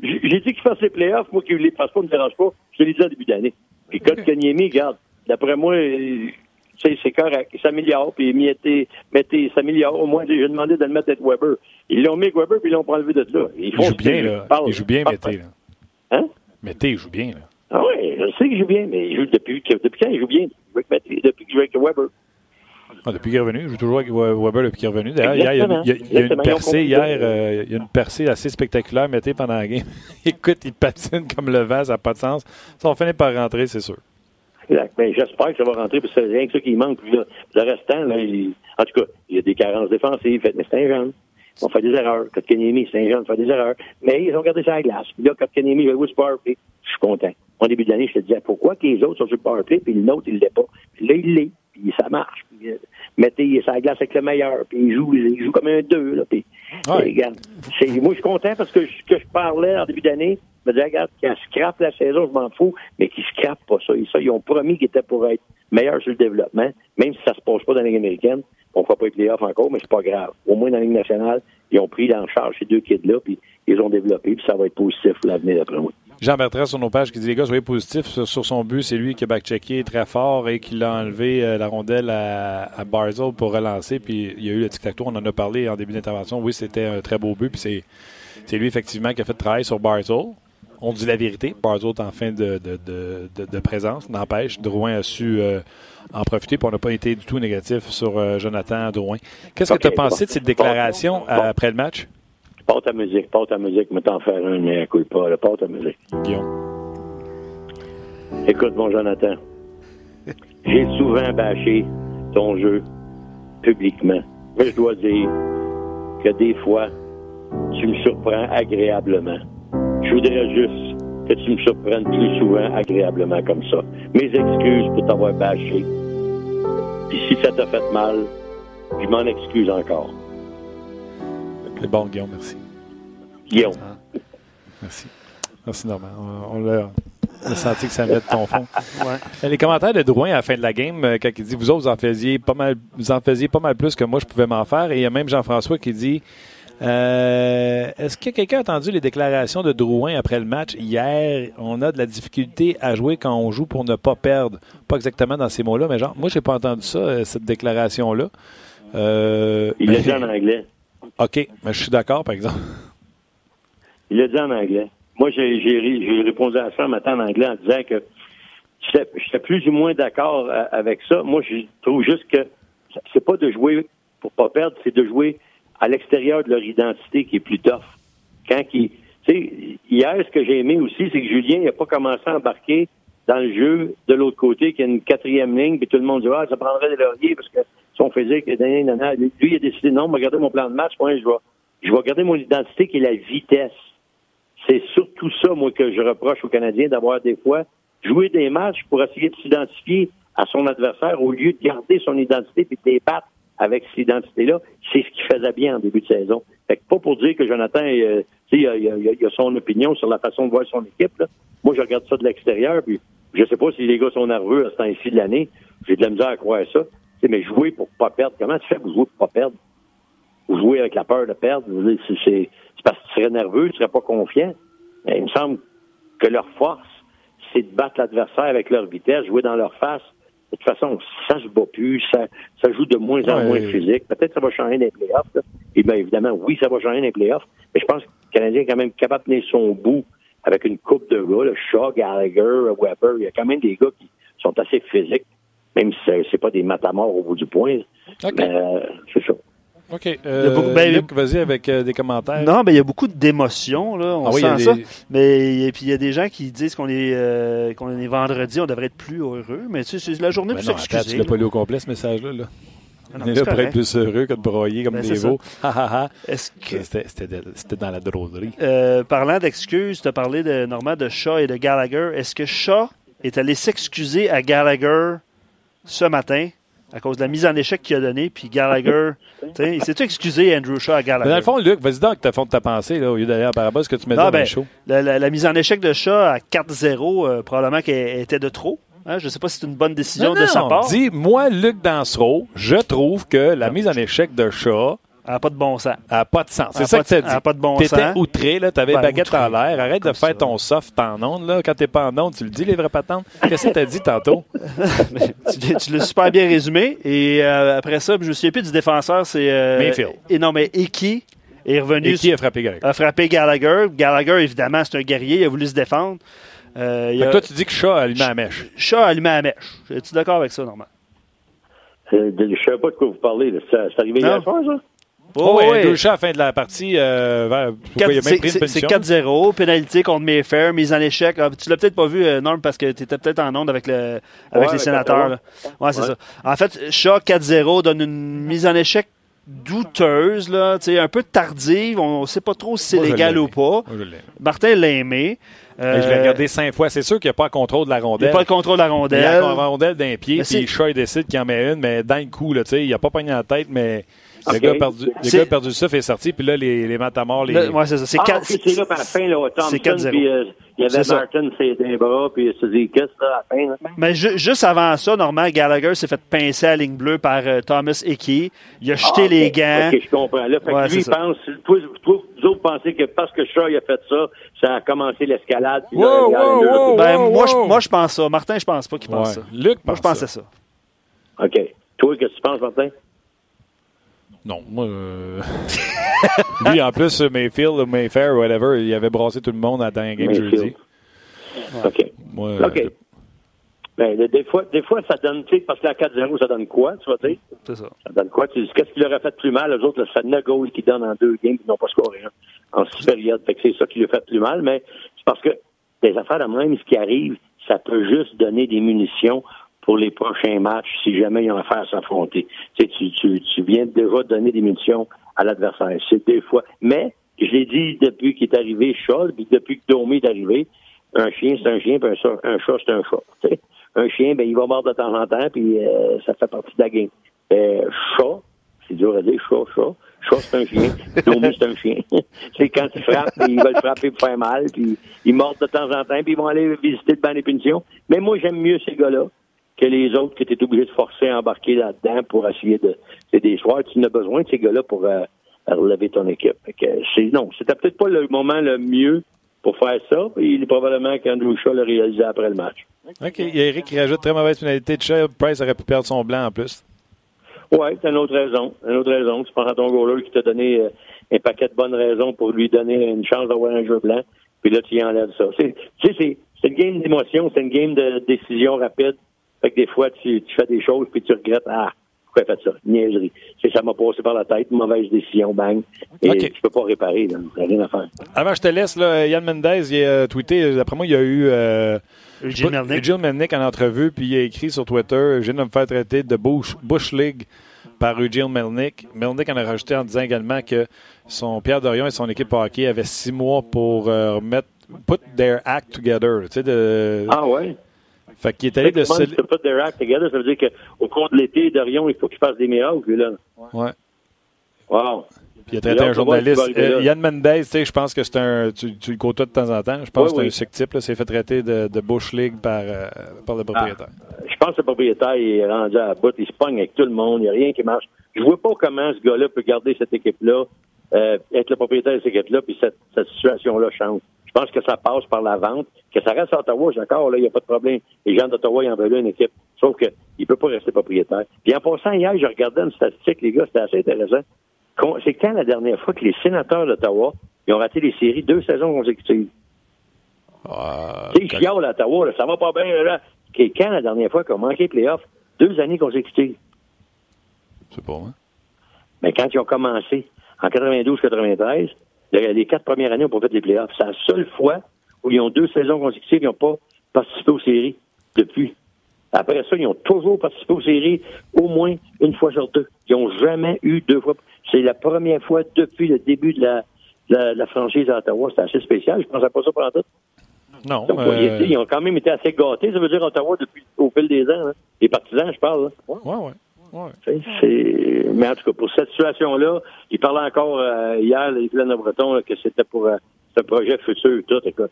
[SPEAKER 3] J'ai dit qu'il fasse les playoffs. Moi, qu'il les fasse pas, ne me dérange pas. Je l'ai dit en début d'année. Puis, Code Kanyemi, regarde, d'après moi, c'est correct. Il s'améliore. Puis, Mété, Mété s'améliore. Au moins, j'ai demandé de le mettre avec Weber. Ils l'ont mis avec Weber, puis ils l'ont pas enlevé de là. Ils
[SPEAKER 1] Il
[SPEAKER 3] font
[SPEAKER 1] joue
[SPEAKER 3] ce
[SPEAKER 1] bien,
[SPEAKER 3] que
[SPEAKER 1] là.
[SPEAKER 3] je parle.
[SPEAKER 1] Il joue bien, Mété, là.
[SPEAKER 3] Hein?
[SPEAKER 1] Mété, il joue bien, là.
[SPEAKER 3] Ah oui, je sais qu'il joue bien, mais il joue depuis, que- depuis quand il joue bien? Depuis qu'il joue avec Weber.
[SPEAKER 1] Ah, depuis qu'il est revenu, je joue toujours avec We- Weber depuis qu'il est revenu. D'ailleurs, hier, il y a, une- il y a- il y a une percée hier, euh, il y a une percée assez spectaculaire, mettez pendant la game. Écoute, il patine comme le vent, ça n'a pas de sens. Ça va finir par rentrer, c'est sûr.
[SPEAKER 3] Exact. Ben, j'espère que ça va rentrer, parce que c'est rien que ça qui manque. Puis là, le restant, là, il- en tout cas, il y a des carences défensives, mais c'est un jeune. Ils ont fait des erreurs. Kotkaniemi, c'est un jeune, fait des erreurs. Mais ils ont gardé ça à la glace. Puis là, Kotkaniemi, il va jouer sur powerplay. Je suis content. Au début de l'année, je te disais, pourquoi que les autres sont sur le powerplay, puis le nôtre, il l'est pas? Puis là, il l'est. Puis ça marche. Puis, euh, mettez, la glace avec le meilleur. Puis il joue, il joue comme un deux, là. Puis,
[SPEAKER 1] Ouais.
[SPEAKER 3] regarde, c'est- moi, je suis content parce que ce que je parlais en début d'année, je me disais, regarde, qu'elle scrape la saison, je m'en fous, mais qu'ils scrapent pas ça. Et ça, ils ont promis qu'ils étaient pour être meilleurs sur le développement, même si ça se passe pas dans la Ligue américaine. On ne fera pas les playoffs encore, mais c'est pas grave. Au moins, dans la Ligue nationale, ils ont pris en charge ces deux kids-là, puis ils ont développé, puis ça va être positif pour l'avenir, d'après moi.
[SPEAKER 1] Jean Bertrand sur nos pages qui dit les gars, soyez positifs sur, sur son but. C'est lui qui a backchecké très fort et qui l'a enlevé euh, la rondelle à, à Barzell pour relancer. Puis il y a eu le tic-tac-toe. On en a parlé en début d'intervention. Oui, c'était un très beau but. Puis c'est, c'est lui effectivement qui a fait le travail sur Barzell. On dit la vérité. Barzell est en fin de, de, de, de- de présence. N'empêche, Drouin a su euh, en profiter. Puis on n'a pas été du tout négatif sur euh, Jonathan Drouin. Qu'est-ce que tu as pensé
[SPEAKER 3] bon.
[SPEAKER 1] de cette déclaration
[SPEAKER 3] Bon.
[SPEAKER 1] après le match,
[SPEAKER 3] Porte ta musique, porte ta musique, mais t'en faire un, mais écoute pas, là, porte ta musique.
[SPEAKER 1] Guillaume?
[SPEAKER 3] Écoute, mon Jonathan, j'ai souvent bâché ton jeu publiquement. Mais je dois dire que des fois, tu me surprends agréablement. Je voudrais juste que tu me surprennes plus souvent agréablement comme ça. Mes excuses pour t'avoir bâché. Puis si ça t'a fait mal, je m'en excuse encore.
[SPEAKER 1] C'est bon, Guillaume, merci.
[SPEAKER 3] Guillaume.
[SPEAKER 1] Merci. Merci, Normand. On, on l'a senti que ça venait de ton fond.
[SPEAKER 2] Ouais.
[SPEAKER 1] Les commentaires de Drouin à la fin de la game, euh, quand il dit Vous autres, vous en faisiez pas mal, vous en faisiez pas mal plus que moi, je pouvais m'en faire. Et il y a même Jean-François qui dit euh, Est-ce que quelqu'un a entendu les déclarations de Drouin après le match hier? On a de la difficulté à jouer quand on joue pour ne pas perdre. Pas exactement dans ces mots-là, mais genre, moi, j'ai pas entendu ça, euh, cette déclaration-là. Euh,
[SPEAKER 3] Il l'a dit en anglais.
[SPEAKER 1] OK, mais je suis d'accord, par exemple.
[SPEAKER 3] Il l'a dit en anglais. Moi, j'ai répondu à ça un matin en anglais en disant que j'étais plus ou moins d'accord euh, avec ça. Moi, je trouve juste que c'est pas de jouer pour pas perdre, c'est de jouer à l'extérieur de leur identité qui est plus tough. Quand qui, hier, ce que j'ai aimé aussi, c'est que Julien n'a pas commencé à embarquer dans le jeu de l'autre côté, qu'il y a une quatrième ligne, puis tout le monde dit ah, ça prendrait des lauriers parce que son physique, nanana. lui, il a décidé non, garder mon plan de match, moi, je vais, je vais garder mon identité qui est la vitesse. C'est surtout ça, moi, que je reproche aux Canadiens d'avoir des fois joué des matchs pour essayer de s'identifier à son adversaire au lieu de garder son identité puis de les battre avec cette identité-là. C'est ce qu'il faisait bien en début de saison. Fait que pas pour dire que Jonathan, euh, il, a- il a- a son opinion sur la façon de voir son équipe. Là. Moi, je regarde ça de l'extérieur, puis je sais pas si les gars sont nerveux à ce temps-ci de l'année. J'ai de la misère à croire ça. Tu sais, mais jouer pour pas perdre, comment tu fais pour jouer pour pas perdre? Ou jouer avec la peur de perdre? C'est c'est- parce que tu serais nerveux, tu serais pas confiant. Mais il me semble que leur force, c'est de battre l'adversaire avec leur vitesse, jouer dans leur face. De toute façon, ça se bat plus, ça, ça joue de moins en
[SPEAKER 1] Ouais.
[SPEAKER 3] moins physique. Peut-être que ça va changer dans les playoffs. là. Et bien évidemment, oui, ça va changer dans les playoffs. Mais je pense que le Canadien est quand même capable de tenir son bout avec une coupe de gars, le Shaw, Gallagher, Weber. Il y a quand même des gars qui sont assez physiques, même si c'est- pas des matamores au bout du point.
[SPEAKER 1] OK.
[SPEAKER 3] Mais euh, c'est ça.
[SPEAKER 1] OK. Euh, ben, Luc, vas-y avec euh, des commentaires.
[SPEAKER 2] Non, mais il y a beaucoup d'émotions, là. On ah sent ça. Mais puis il y a des gens qui disent qu'on est, euh, qu'on est vendredi, on devrait être plus heureux. Mais tu sais, c'est la journée ben pour s'excuser.
[SPEAKER 1] Tu l'as pas lu au complet, ce message-là. Là. Ah on est là pour être plus heureux que de broyer comme ben, des veaux. C'était dans la drôlerie.
[SPEAKER 2] parlant d'excuses, tu as parlé de, Normand de Shaw et de Gallagher. Est-ce que Shaw est allé s'excuser à Gallagher ce matin? À cause de la mise en échec qu'il a donnée. Puis Gallagher, il s'est excusé, Andrew Shaw, à Gallagher?
[SPEAKER 1] Mais dans le fond, Luc, vas-y donc, tu fond de ta pensée, là, au lieu d'aller à Parabole, ce que tu me
[SPEAKER 2] dit ben, show. La, la, mise en échec de Shaw à 4-0, euh, probablement qu'elle était de trop. Hein? Je ne sais pas si c'est une bonne décision de sa part.
[SPEAKER 1] Dis, moi, Luc Dansereau, je trouve que la mise en échec de Shaw
[SPEAKER 2] elle n'a pas de bon sens.
[SPEAKER 1] Elle n'a pas de sens. C'est ça que tu as dit. Elle
[SPEAKER 2] n'a pas de bon
[SPEAKER 1] sens. T'étais outré, là. T'avais avais baguette en l'air. Arrête de faire ton soft en ondes, là. Quand t'es pas en ondes, tu le dis, les vraies patentes. Qu'est-ce que t'as dit tantôt?
[SPEAKER 2] tu, tu l'as super bien résumé. Et euh, après ça, je me souviens plus du défenseur, c'est. Euh,
[SPEAKER 1] Mayfield.
[SPEAKER 2] Et non, mais Eki est revenu.
[SPEAKER 1] Eki a frappé Gallagher.
[SPEAKER 2] A frappé Gallagher. Gallagher, évidemment, c'est un guerrier. Il a voulu se défendre.
[SPEAKER 1] Euh, toi, tu dis que Shaw a allumé la mèche.
[SPEAKER 2] Shaw a allumé la mèche. Es-tu d'accord avec ça, Normand?
[SPEAKER 3] Euh, je ne sais pas de quoi vous parlez. C'est arrivé hier soir, ça?
[SPEAKER 1] Oh, oui, ouais. à la fin de la partie. Euh,
[SPEAKER 2] c'est 4-0, pénalité contre Mayfair, mise en échec. Ah, tu l'as peut-être pas vu, euh, Norm, parce que tu étais peut-être en onde avec, le, avec les sénateurs. Ouais, c'est ça. En fait, Shaw 4-0 donne une mise en échec douteuse, là, un peu tardive. On ne sait pas trop si c'est légal ou pas. Martin l'a aimé.
[SPEAKER 1] Euh, je l'ai regardé cinq fois. C'est sûr qu'il n'y a pas le contrôle de la rondelle. Il
[SPEAKER 2] n'y a pas le contrôle de la rondelle. Il y
[SPEAKER 1] a la rondelle d'un pied, puis Shaw décide qu'il en met une, mais d'un coup, là, il n'a pas pogné la tête, mais le, gars perdu, le gars perdu ça fait sortir, puis là, les, les matamors. Les...
[SPEAKER 2] ouais, c'est ça. C'est
[SPEAKER 3] ah, c'est là, par la fin, là, Thompson, puis euh, il y avait Martin, c'est un bras, puis il se dit, qu'est-ce que à la fin? Là?
[SPEAKER 2] Mais ju juste avant ça, normalement, Gallagher s'est fait pincer à ligne bleue par euh, Thomas Hickey. Il a jeté ah, les gants.
[SPEAKER 3] OK, je comprends. Là, fait ouais, que lui, il pense, toi, toi, vous autres pensez que parce que Shaw a fait ça, ça a commencé l'escalade.
[SPEAKER 2] Wow, wow, wow, ben, moi, je, moi, je pense ça. Martin, je pense pas qu'il pense
[SPEAKER 1] ouais.
[SPEAKER 2] ça.
[SPEAKER 1] Luc
[SPEAKER 2] moi, je pensais ça.
[SPEAKER 3] OK. Toi, qu'est-ce que tu penses, Martin?
[SPEAKER 1] Non, moi. Euh... Lui, en plus, Mayfield, Mayfair, whatever, il avait brassé tout le monde à dans game jeudi.
[SPEAKER 3] OK.
[SPEAKER 1] Moi,
[SPEAKER 3] OK. Euh... Ben, des, fois, des fois, ça donne, tu sais, parce que la 4-0, ça donne quoi, tu vas dire?
[SPEAKER 2] C'est ça.
[SPEAKER 3] Ça donne quoi? Tu dis, qu'est-ce qu'il aurait fait plus mal? Les autres, ça 9 goals qui donnent en deux games qui n'ont pas scoré hein, en six périodes. Fait que c'est ça qui lui a fait plus mal, mais c'est parce que des affaires de même, ce qui arrive, ça peut juste donner des munitions pour les prochains matchs si jamais ils ont affaire à s'affronter. Tu, tu, tu, tu viens déjà donner des munitions à l'adversaire. C'est des fois. Mais, je l'ai dit depuis qu'il est arrivé Shaw, puis depuis que Domi est arrivé, un chien, c'est un chien, puis un, un chat, c'est un chat. Un chien, ben, il va mordre de temps en temps, puis euh, ça fait partie de la game. Euh, chat, c'est dur à dire, chat, chat. Chat, c'est un chien. Domi, c'est un chien. c'est quand il frappe, ils veulent frapper pour faire mal, puis ils mordent de temps en temps, puis ils vont aller visiter le banc des punitions. Mais moi, j'aime mieux ces gars-là que les autres qui étaient obligés de forcer à embarquer là-dedans pour essayer de. C'est des soirs, tu n'as besoin de ces gars-là pour euh, relever ton équipe. c'est, non, c'était peut-être pas le moment le mieux pour faire ça. Il est probablement qu'Andrew Shaw l'a réalisé après le match.
[SPEAKER 1] OK. Il y a Eric qui rajoute très mauvaise finalité de Shaw. Price aurait pu perdre son blanc en plus.
[SPEAKER 3] Oui, c'est une autre raison. Une autre raison. Tu prends à ton goaler qui t'a donné euh, un paquet de bonnes raisons pour lui donner une chance d'avoir un jeu blanc. Puis là, tu y enlèves ça. Tu sais, c'est, c'est une game d'émotion, c'est une game de décision rapide. Fait que des fois, tu, tu fais des choses puis tu regrettes, ah, pourquoi j'ai fait ça? Niaiserie. C'est, ça m'a passé par la tête, mauvaise décision, bang. Et tu peux pas réparer, là. rien à faire.
[SPEAKER 1] Avant, je te laisse, là, Yann Mendez, il a tweeté, d'après moi, il y a eu, euh,
[SPEAKER 2] Eugene
[SPEAKER 1] Melnick. en entrevue, puis il a écrit sur Twitter, je viens de me faire traiter de Bush, Bush League par Eugene Melnick. Melnick en a rajouté en disant également que son Pierre Dorion et son équipe hockey avaient six mois pour euh, remettre, put their act together. Tu sais, de,
[SPEAKER 3] ah ouais?
[SPEAKER 1] Fait qu'il est allé de
[SPEAKER 3] se. pas together, ça veut dire qu'au cours de l'été, Dorion, il faut qu'il fasse des miracles, là.
[SPEAKER 1] Ouais.
[SPEAKER 3] Wow.
[SPEAKER 1] Puis il a traité un journaliste. Euh, Yann Mendez, tu sais, je pense que c'est un. Tu, tu, le côtoies de temps en temps. Je pense que c'est un type, là. C'est fait traiter de, de, Bush League par, euh, par le propriétaire.
[SPEAKER 3] Ah, je pense que le propriétaire il est rendu à la bout. Il se pogne avec tout le monde. Il n'y a rien qui marche. Je vois pas comment ce gars-là peut garder cette équipe-là, euh, être le propriétaire de cette équipe-là, puis cette, cette situation-là change. Je pense que ça passe par la vente. Que ça reste à Ottawa, d'accord, là, il n'y a pas de problème. Les gens d'Ottawa, ils en veulent une équipe. Sauf qu'il ne peut pas rester propriétaire. Puis en passant, hier, je regardais une statistique, les gars, c'était assez intéressant. C'est quand la dernière fois que les sénateurs d'Ottawa ils ont raté les séries deux saisons consécutives?
[SPEAKER 1] Euh,
[SPEAKER 3] tu sais, chiale à Ottawa, là, ça va pas bien. Là. Quand la dernière fois qu'ils ont manqué les playoffs? Deux années consécutives.
[SPEAKER 1] C'est pas, hein?
[SPEAKER 3] Mais quand ils ont commencé en 92-93, les quatre premières années, n'ont pas fait les playoffs. C'est la seule fois où ils ont deux saisons consécutives, ils n'ont pas participé aux séries depuis. Après ça, ils ont toujours participé aux séries au moins une fois sur deux. Ils n'ont jamais eu deux fois. C'est la première fois depuis le début de la, la, franchise à Ottawa. C'est assez spécial. Je ne pensais pas ça pendant tout.
[SPEAKER 1] Non.
[SPEAKER 3] euh... ils, ont quand même été assez gâtés. Ça veut dire Ottawa depuis au fil des ans. Hein. Les partisans, je parle.
[SPEAKER 1] Oui, oui. Ouais.
[SPEAKER 3] Mais en tout cas, pour cette situation-là, il parlait encore euh, hier, les de Breton, que c'était pour euh, ce projet futur. Tout, écoute,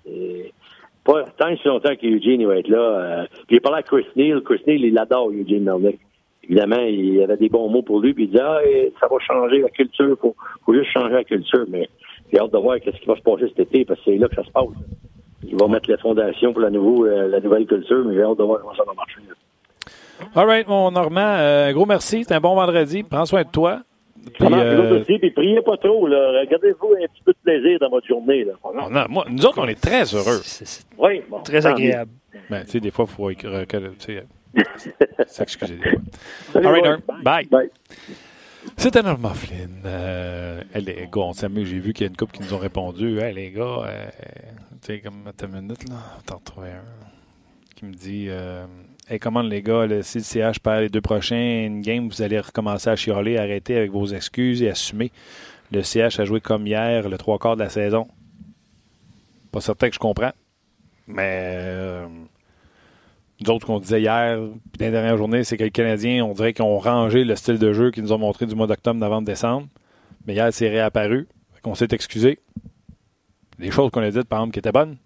[SPEAKER 3] pas tant si longtemps qu'Eugene va être là. Euh, puis il parlait à Chris Neal. Chris Neal, il adore Eugene Melnick. Évidemment, il avait des bons mots pour lui, puis il disait ah, ça va changer la culture, faut, faut juste changer la culture. Mais j'ai hâte de voir ce qui va se passer cet été, parce que c'est là que ça se passe. Il va mettre les fondations pour la, nouveau, la nouvelle culture, mais j'ai hâte de voir comment ça va marcher.
[SPEAKER 1] All right, mon Normand, euh, gros merci. C'est un bon vendredi. Prends soin de toi.
[SPEAKER 3] Puis, euh... aussi, puis priez pas trop. Là. Regardez-vous un petit peu de plaisir dans votre journée. Là.
[SPEAKER 1] On a, moi, nous autres, on est très heureux.
[SPEAKER 3] oui, bon,
[SPEAKER 2] très agréable.
[SPEAKER 1] Ben, tu sais, des fois, il faut s'excuser des fois. All right, Bye. Bye. C'était Norma Flynn. Euh, les gars, on s'amuse. J'ai vu qu'il y a une couple qui nous ont répondu. Hey, les gars, euh, tu sais, comme ta minute, là, t'en retrouver un qui me dit euh, Hey, comment les gars, si le CH perd les deux prochains games, vous allez recommencer à chialer, arrêter avec vos excuses et assumer. Le CH a joué comme hier, le trois quarts de la saison. Pas certain que je comprends. Mais euh, nous autres, qu'on disait hier, dans les dernières journées, c'est que les Canadiens, on dirait qu'ils ont rangé le style de jeu qu'ils nous ont montré du mois d'octobre, novembre, décembre. Mais hier, c'est réapparu. On s'est excusé. Les choses qu'on a dites, par exemple, qui étaient bonnes.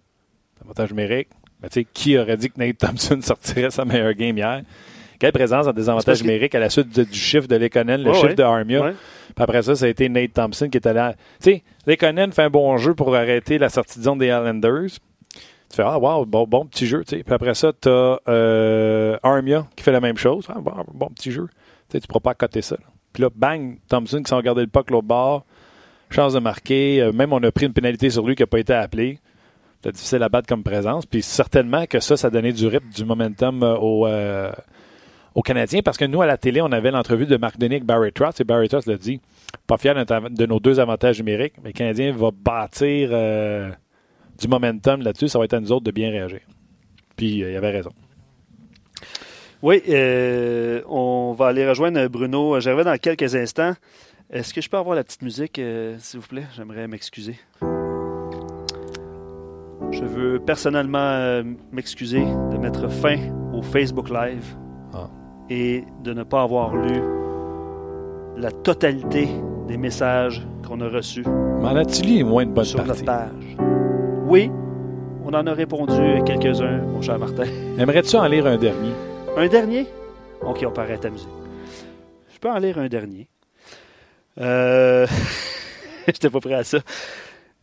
[SPEAKER 1] Avantage numérique, mais tu sais, qui aurait dit que Nate Thompson sortirait sa meilleure game hier? Quelle présence en désavantage numérique à la suite du chiffre de Lekonen, le chiffre de Armia. Puis après ça, ça a été Nate Thompson qui était là. Tu sais, Lekonen fait un bon jeu pour arrêter la sortie de zone des Islanders. Tu fais, ah, wow, bon, bon petit jeu. Puis après ça, tu as euh, Armia qui fait la même chose. Ah, bon, petit jeu. tu ne pourras pas coter ça. Puis là, bang, Thompson qui s'en regardé le puck l'autre bord. Chance de marquer. Euh, même on a pris une pénalité sur lui qui n'a pas été appelée. C'était difficile à battre comme présence. Puis certainement que ça, ça donnait du rythme, du momentum euh, aux, euh, aux Canadiens. Parce que nous, à la télé, on avait l'entrevue de Marc Denis avec Barry Trotz. Et Barry Trotz l'a dit. Pas fier de nos deux avantages numériques. Mais le Canadien va bâtir euh, du momentum là-dessus. Ça va être à nous autres de bien réagir. Puis il avait raison.
[SPEAKER 2] Oui, on va aller rejoindre Bruno J'arrive dans quelques instants. Est-ce que je peux avoir la petite musique, s'il vous plaît? J'aimerais m'excuser. Je veux personnellement euh, m'excuser de mettre fin au Facebook Live ah. et de ne pas avoir lu la totalité des messages qu'on a reçus.
[SPEAKER 1] As-tu lu moins de bonne
[SPEAKER 2] sur notre page? Oui, on en a répondu quelques-uns, mon cher Martin.
[SPEAKER 1] Aimerais-tu en lire un dernier?
[SPEAKER 2] Un dernier? Ok, on la musique. Je peux en lire un dernier. Euh... J'étais pas prêt à ça.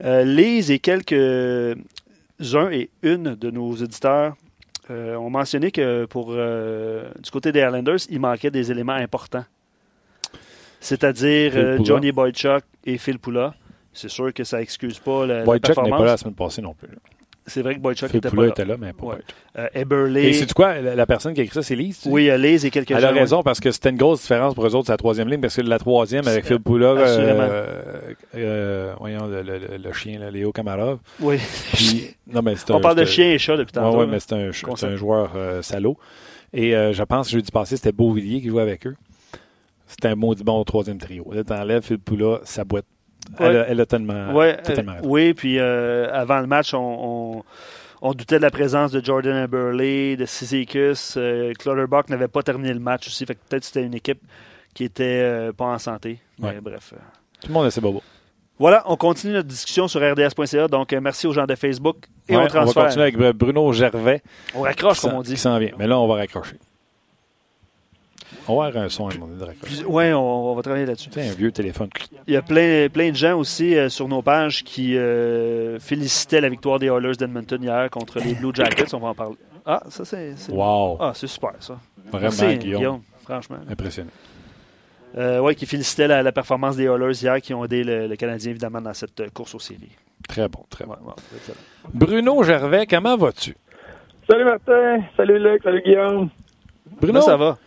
[SPEAKER 2] Euh, Lise et quelques un et une de nos éditeurs euh, ont mentionné que pour euh, du côté des Islanders, il manquait des éléments importants. C'est-à-dire euh, Johnny Boychuk et Phil Poula. C'est sûr que ça excuse pas la,
[SPEAKER 1] Boychuk
[SPEAKER 2] n'est
[SPEAKER 1] pas là la semaine passée non plus.
[SPEAKER 2] C'est vrai que Boychuk était pas
[SPEAKER 1] là. était là, mais pas
[SPEAKER 2] euh, Eberle.
[SPEAKER 1] Et c'est quoi, la, personne qui a écrit ça, c'est Lise?
[SPEAKER 2] Oui, Lise et quelques
[SPEAKER 1] Elle a raison, parce que c'était une grosse différence pour eux autres, la troisième ligne, parce que la troisième, avec Phil Poula, euh, euh, voyons, le, le, le, chien, là, Léo Kamarov.
[SPEAKER 2] Oui.
[SPEAKER 1] Puis, non, mais
[SPEAKER 2] On parle de chien et chat depuis tantôt.
[SPEAKER 1] Oui, ouais, mais c'est un, un, joueur euh, salaud. Et euh, je pense, jeudi passé, c'était Beauvillier qui jouait avec eux. C'était un maudit bon troisième trio. Là, t'enlèves Phil Poula, sa boîte. Elle, elle, a tellement,
[SPEAKER 2] ouais, tellement Oui, puis avant le match, on on doutait de la présence de Jordan Eberle, de Sizikus. Euh, Clutterbuck n'avait pas terminé le match aussi. Fait que peut-être c'était une équipe qui était euh, pas en santé. Mais bref. Euh.
[SPEAKER 1] Tout le monde est beau.
[SPEAKER 2] Voilà, on continue notre discussion sur rds.ca. Donc, merci aux gens de Facebook. Et on transfère.
[SPEAKER 1] On va continuer avec Bruno Gervais.
[SPEAKER 2] On raccroche, comme on dit.
[SPEAKER 1] Qui s'en vient. Mais là, on va raccrocher. On va avoir un son à
[SPEAKER 2] Oui, on, va travailler là-dessus.
[SPEAKER 1] C'est un vieux téléphone.
[SPEAKER 2] Il y a plein, plein de gens aussi euh, sur nos pages qui euh, félicitaient la victoire des Oilers d'Edmonton hier contre les Blue Jackets. On va en parler. Ah, ça, c'est.
[SPEAKER 1] Wow.
[SPEAKER 2] Ah, c'est super, ça.
[SPEAKER 1] Vraiment, Guillaume.
[SPEAKER 2] Franchement.
[SPEAKER 1] Impressionnant.
[SPEAKER 2] Euh, oui, qui félicitait la, performance des Oilers hier, qui ont aidé le, Canadien, évidemment, dans cette course aux séries.
[SPEAKER 1] Très bon, très bon. Bruno Gervais, comment vas-tu?
[SPEAKER 4] Salut Martin, salut Luc, salut Guillaume.
[SPEAKER 2] Bruno, ça va?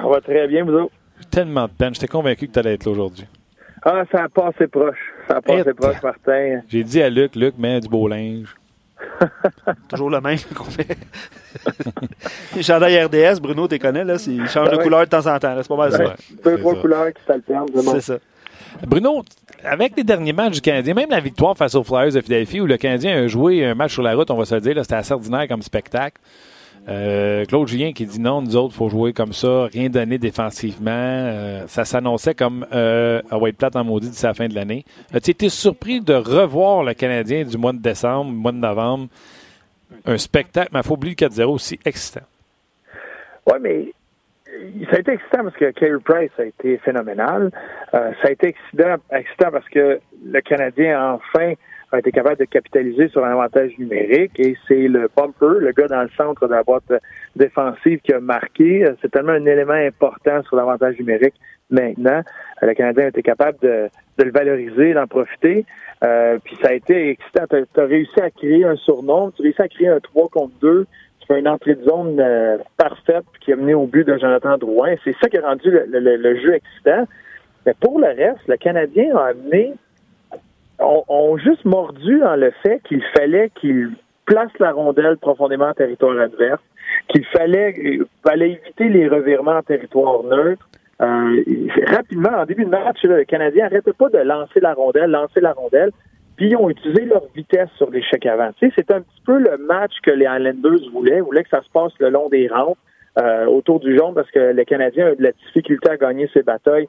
[SPEAKER 4] Ça va très bien, vous autres?
[SPEAKER 1] Tellement de peine. J'étais convaincu que tu allais être là aujourd'hui.
[SPEAKER 4] Ah, ça a passé proche. Ça a passé proche, Martin.
[SPEAKER 1] J'ai dit à Luc, Luc, mets du beau linge.
[SPEAKER 2] Toujours le même qu'on fait. chandail RDS, Bruno, tu connais, là. Il change de couleur de temps en temps. C'est pas mal ça.
[SPEAKER 4] Deux, trois couleurs qui s'alternent.
[SPEAKER 2] C'est ça.
[SPEAKER 1] Bruno, avec les derniers matchs du Canadien, même la victoire face aux Flyers de Philadelphie, où le Canadien a joué un match sur la route, on va se le dire, c'était assez ordinaire comme spectacle. Euh, Claude Julien qui dit non, nous autres, faut jouer comme ça, rien donner défensivement. Euh, ça s'annonçait comme euh, à White Plate en maudit d'ici la fin de l'année. As-tu été surpris de revoir le Canadien du mois de décembre, mois de novembre, un spectacle, mais il faut oublier le 4-0 aussi excitant?
[SPEAKER 4] Oui, mais ça a été excitant parce que Carey Price a été phénoménal. ça a été excitant, excitant parce que le Canadien, enfin, a été capable de capitaliser sur un avantage numérique et c'est le bumper, le gars dans le centre de la boîte défensive qui a marqué. C'est tellement un élément important sur l'avantage numérique maintenant. Le Canadien a été capable de, le valoriser, d'en profiter. Euh, puis ça a été excitant. Tu as, réussi à créer un surnom, tu as réussi à créer un 3 contre 2. Tu fais une entrée de zone euh, parfaite qui a mené au but de Jonathan Drouin. C'est ça qui a rendu le, le jeu excitant. Mais pour le reste, le Canadien a amené ont, juste mordu dans le fait qu'il fallait qu'il place la rondelle profondément en territoire adverse, qu'il fallait, fallait éviter les revirements en territoire neutre. Euh, rapidement, en début de match, le Canadien n'arrêtait pas de lancer la rondelle, lancer la rondelle, puis ils ont utilisé leur vitesse sur chèques avant. Tu c'est un petit peu le match que les Highlanders voulaient, voulaient que ça se passe le long des rampes euh, autour du jaune parce que les Canadiens ont de la difficulté à gagner ces batailles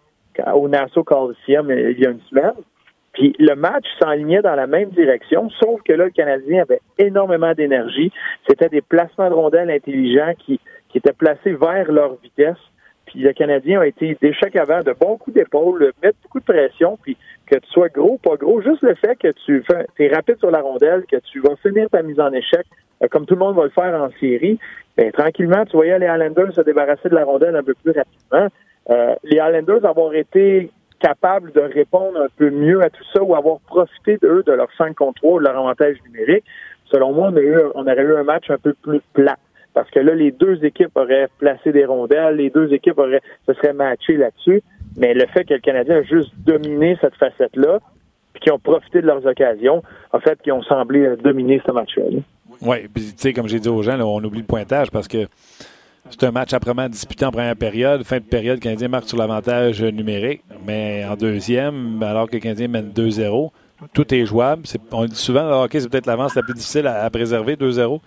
[SPEAKER 4] au Nassau Coliseum euh, il y a une semaine. Puis le match s'enlignait dans la même direction, sauf que là, le Canadien avait énormément d'énergie. C'était des placements de rondelles intelligents qui, qui étaient placés vers leur vitesse. Puis le Canadien a été d'échec avant, de bons coups d'épaule, mettre beaucoup de pression, puis que tu sois gros, pas gros, juste le fait que tu es rapide sur la rondelle, que tu vas finir ta mise en échec, euh, comme tout le monde va le faire en série, bien, tranquillement, tu voyais les Highlanders se débarrasser de la rondelle un peu plus rapidement. Euh, les Highlanders avoir été capables de répondre un peu mieux à tout ça ou avoir profité d'eux, de leur 5 contre 3, de leur avantage numérique, selon moi, on, aurait eu un match un peu plus plat. Parce que là, les deux équipes auraient placé des rondelles, les deux équipes auraient se seraient matchées là-dessus. Mais le fait que le Canadien a juste dominé cette facette-là, puis qu'ils ont profité de leurs occasions, en fait, qu'ils ont semblé dominer ce match-là.
[SPEAKER 1] Oui, puis tu sais, comme j'ai dit aux gens, on oublie le pointage parce que c'est un match après disputé en première période. Fin de période, le Canadien marque sur l'avantage numérique. Mais en deuxième, alors que le Canadien mène 2-0, tout est jouable. on dit souvent, le hockey, c'est peut-être l'avance la plus difficile à, préserver, 2-0.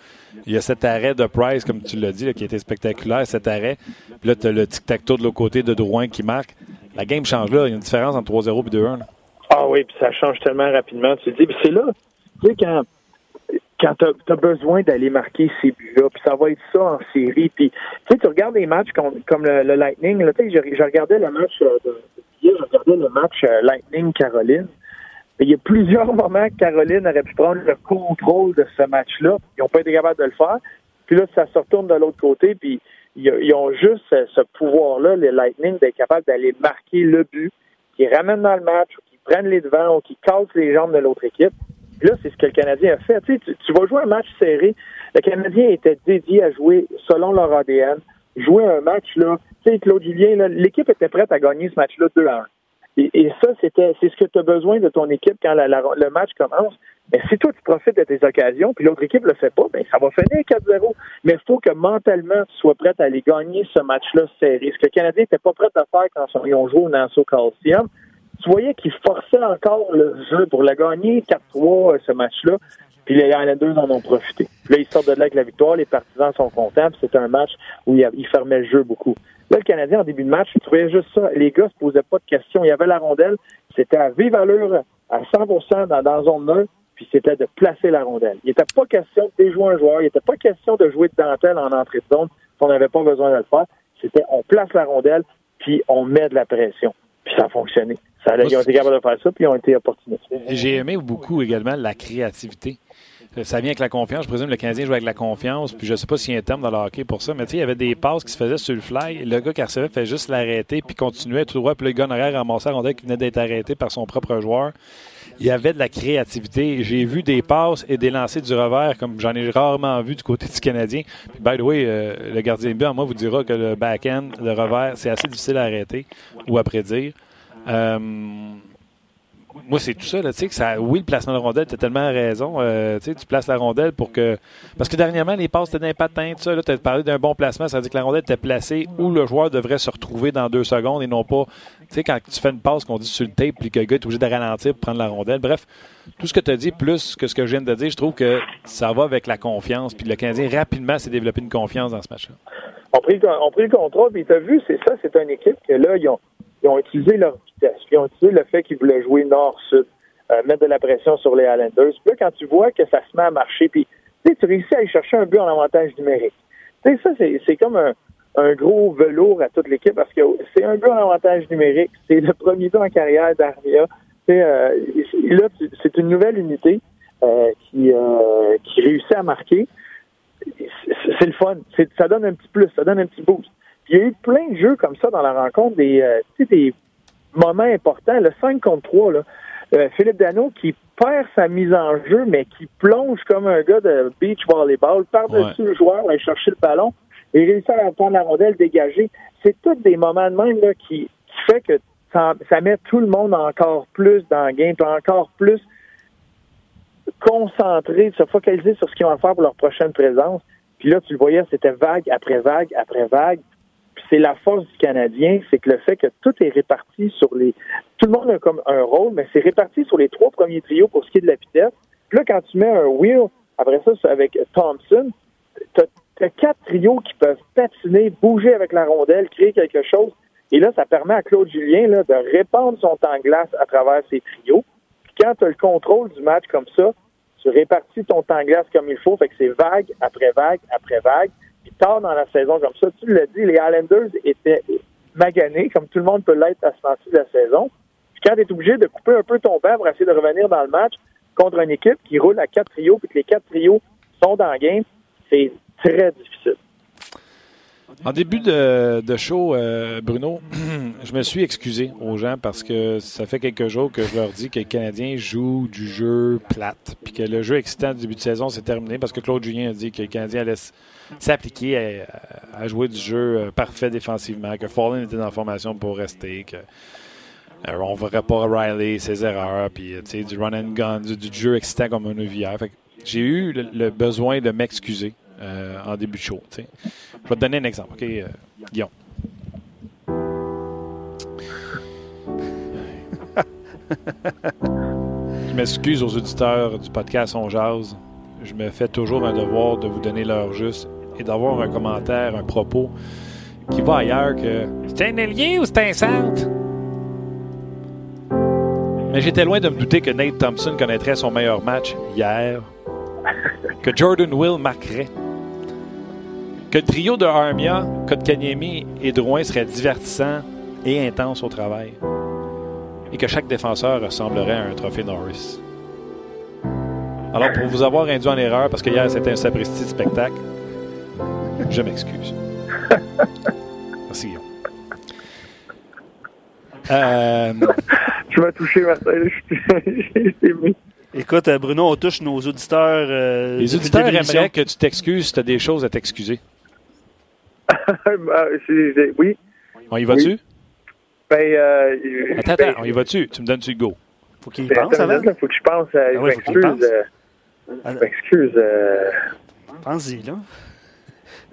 [SPEAKER 1] Il y a cet arrêt de Price, comme tu l'as dit, qui était spectaculaire, cet arrêt. Puis là, tu as le tic-tac-toe de l'autre côté de Drouin qui marque. La game change là. Il y a une différence entre 3-0 et 2-1.
[SPEAKER 4] Ah oui, puis ça change tellement rapidement. Tu dis, c'est là, tu sais, quand quand tu as, besoin d'aller marquer ces buts-là, puis ça va être ça en série. Puis, tu sais, tu regardes des matchs comme, le, Lightning, là, sais, je, regardais le match euh, de, je regardais le match euh, Lightning-Caroline. Il y a plusieurs moments que Caroline aurait pu prendre le contrôle de ce match-là. Ils n'ont pas été capables de le faire. Puis là, ça se retourne de l'autre côté, puis ils, ont juste ce, pouvoir-là, les Lightning, d'être capables d'aller marquer le but, qui ramènent dans le match, qui prennent les devants, ou qui cassent les jambes de l'autre équipe là, c'est ce que le Canadien a fait. Tu, vas jouer un match serré. Le Canadien était dédié à jouer selon leur ADN. Jouer un match, là, tu sais, Claude Julien, l'équipe était prête à gagner ce match-là 2 à 1. Et, ça, c'était, c'est ce que tu as besoin de ton équipe quand le match commence. Mais si toi, tu profites de tes occasions, puis l'autre équipe le fait pas, ben ça va finir 4-0. Mais il faut que mentalement, tu sois prêt à aller gagner ce match-là serré. Ce que le Canadien n'était pas prêt à faire quand ils ont joué au Nassau Coliseum tu voyais qu'ils forçaient encore le jeu pour la gagner 4-3 euh, ce match-là. Puis les Islanders en ont profité. Puis là, ils sortent de là avec la victoire, les partisans sont contents, c'était un match où ils fermaient le jeu beaucoup. Là, le Canadien, en début de match, tu trouvais juste ça. Les gars se posaient pas de questions. Il y avait la rondelle. C'était à vive allure, à 100 dans, dans zone neutre, puis c'était de placer la rondelle. Il n'était pas question de déjouer un joueur. Il n'était pas question de jouer de dentelle en entrée de zone. On n'avait pas besoin de le faire. C'était on place la rondelle, puis on met de la pression. Puis ça a fonctionné. Ça, ils ont été capables de faire ça, puis ils ont été opportunistes.
[SPEAKER 1] J'ai aimé beaucoup également la créativité. Ça vient avec la confiance. Je présume le Canadien joue avec la confiance. Puis je sais pas s'il y a un terme dans le hockey pour ça. Mais tu sais, il y avait des passes qui se faisaient sur le fly. Le gars qui recevait fait juste l'arrêter puis continuait tout droit. Puis le gars en arrière ramassait la rondelle qui venait d'être arrêté par son propre joueur. Il y avait de la créativité. J'ai vu des passes et des lancers du revers comme j'en ai rarement vu du côté du Canadien. Puis, by the way, euh, le gardien de but, en moi, vous dira que le back-end, le revers, c'est assez difficile à arrêter ou à prédire. Euh, moi, c'est tout ça. Là, que ça oui, le placement de rondelle, tu as tellement raison. Euh, tu places la rondelle pour que. Parce que dernièrement, les passes étaient d'un patin, tout ça. Tu as parlé d'un bon placement. Ça veut dire que la rondelle était placée où le joueur devrait se retrouver dans deux secondes et non pas. Tu sais, quand tu fais une passe qu'on dit sur le tape puis que le gars est obligé de ralentir pour prendre la rondelle. Bref, tout ce que tu as dit, plus que ce que je viens de dire, je trouve que ça va avec la confiance. Puis le Canadien, rapidement, s'est développé une confiance dans ce match-là.
[SPEAKER 4] On prit, on pris le contrôle, puis tu as vu, c'est ça, c'est une équipe que là, ils ont, ils ont utilisé leur vitesse. Ils ont utilisé le fait qu'ils voulaient jouer nord-sud, euh, mettre de la pression sur les Islanders. Puis là, quand tu vois que ça se met à marcher, puis tu réussis à aller chercher un but en avantage numérique. Tu sais, ça, c'est comme un, gros velours à toute l'équipe parce que c'est un but en avantage numérique. C'est le premier but en carrière d'Armia. Euh, là, c'est une nouvelle unité euh, euh, qui réussit à marquer. C'est le fun. Ça donne un petit plus, ça donne un petit boost il y a eu plein de jeux comme ça dans la rencontre, des, euh, des moments importants. Le 5 contre 3, là, euh, Philippe Dano qui perd sa mise en jeu, mais qui plonge comme un gars de beach volleyball par-dessus le joueur, aller chercher le ballon et réussit à prendre la rondelle dégagée. C'est tous des moments de même là, qui, qui fait que ça, ça, met tout le monde encore plus dans le game, encore plus concentré, se focaliser sur ce qu'ils vont faire pour leur prochaine présence. Puis là, tu le voyais, c'était vague après vague après vague c'est la force du Canadien, c'est que le fait que tout est réparti sur les. Tout le monde a comme un rôle, mais c'est réparti sur les trois premiers trios pour ce qui est de la vitesse. Puis là, quand tu mets un wheel, après ça, avec Thompson, tu as, quatre trios qui peuvent patiner, bouger avec la rondelle, créer quelque chose. Et là, ça permet à Claude Julien de répandre son temps de glace à travers ses trios. Puis quand tu as le contrôle du match comme ça, tu répartis ton temps de glace comme il faut, fait que c'est vague après vague après vague tard dans la saison comme ça. Tu l'as dit, les Islanders étaient maganés, comme tout le monde peut l'être à ce moment de la saison. Puis quand tu es obligé de couper un peu ton bain pour essayer de revenir dans le match contre une équipe qui roule à quatre trios, puis que les quatre trios sont dans le game, c'est très difficile.
[SPEAKER 1] En début de, show, euh, Bruno, je me suis excusé aux gens parce que ça fait quelques jours que je leur dis que les Canadiens jouent du jeu plate, puis que le jeu excitant du début de saison s'est terminé parce que Claude Julien a dit que les Canadiens laissent s'appliquer à, jouer du jeu euh, parfait défensivement, que Fallen était dans la formation pour rester, que euh, on ne verrait pas Riley, ses erreurs, puis du run and gun, du, jeu excitant comme un hier. J'ai eu le, besoin de m'excuser en début de show. Je vais te donner un exemple, OK, euh, Guillaume? Je m'excuse aux auditeurs du podcast On Jazz. Je me fais toujours un devoir de vous donner l'heure juste et d'avoir un commentaire, un propos qui va ailleurs que c'est un allié ou c'est un centre? Mais j'étais loin de me douter que Nate Thompson connaîtrait son meilleur match hier, que Jordan Will marquerait que le trio de Armia, Kotkaniemi et Drouin serait divertissant et intense au travail. Et que chaque défenseur ressemblerait à un trophée Norris. Alors, pour vous avoir induit en erreur, parce que hier c'était un sapristi de spectacle, je m'excuse. Merci, Guillaume.
[SPEAKER 4] Euh... Tu m'as touché, Martin.
[SPEAKER 2] Écoute, euh, Bruno, on touche nos auditeurs. Euh,
[SPEAKER 1] Les auditeurs aimeraient que tu t'excuses si tu as des choses à t'excuser.
[SPEAKER 4] Bah, oui.
[SPEAKER 1] On y va-tu?
[SPEAKER 4] Ben, euh,
[SPEAKER 1] attends, attends, on y va-tu? Tu me donnes-tu le go?
[SPEAKER 2] Faut qu'il ben, pense avant.
[SPEAKER 4] faut que je pense. Euh, ah ouais, je m'excuse. Euh, m'excuse. Euh...
[SPEAKER 2] Pense-y, là.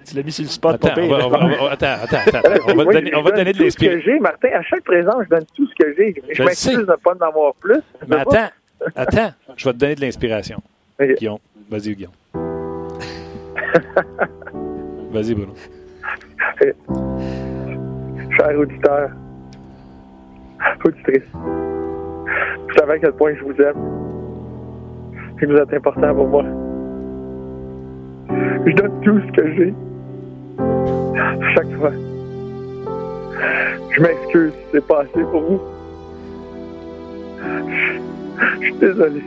[SPEAKER 2] Tu l'as mis sur le spot,
[SPEAKER 1] attends,
[SPEAKER 2] pas
[SPEAKER 1] on va, on va, attends, attends, attends. On va te donner, on va donner de l'inspiration.
[SPEAKER 4] Martin, à chaque présent, je donne tout ce que j'ai. Je, je m'excuse de ne pas en avoir plus.
[SPEAKER 1] Mais attends, attends, je vais te donner de l'inspiration. Okay. Guillaume, vas-y, Guillaume. vas-y, Bruno.
[SPEAKER 4] Cher auditeur, auditrice, vous savez à quel point je vous aime et vous êtes important pour moi. Je donne tout ce que j'ai. Chaque fois. Je m'excuse si c'est pas assez pour vous. Je suis désolé.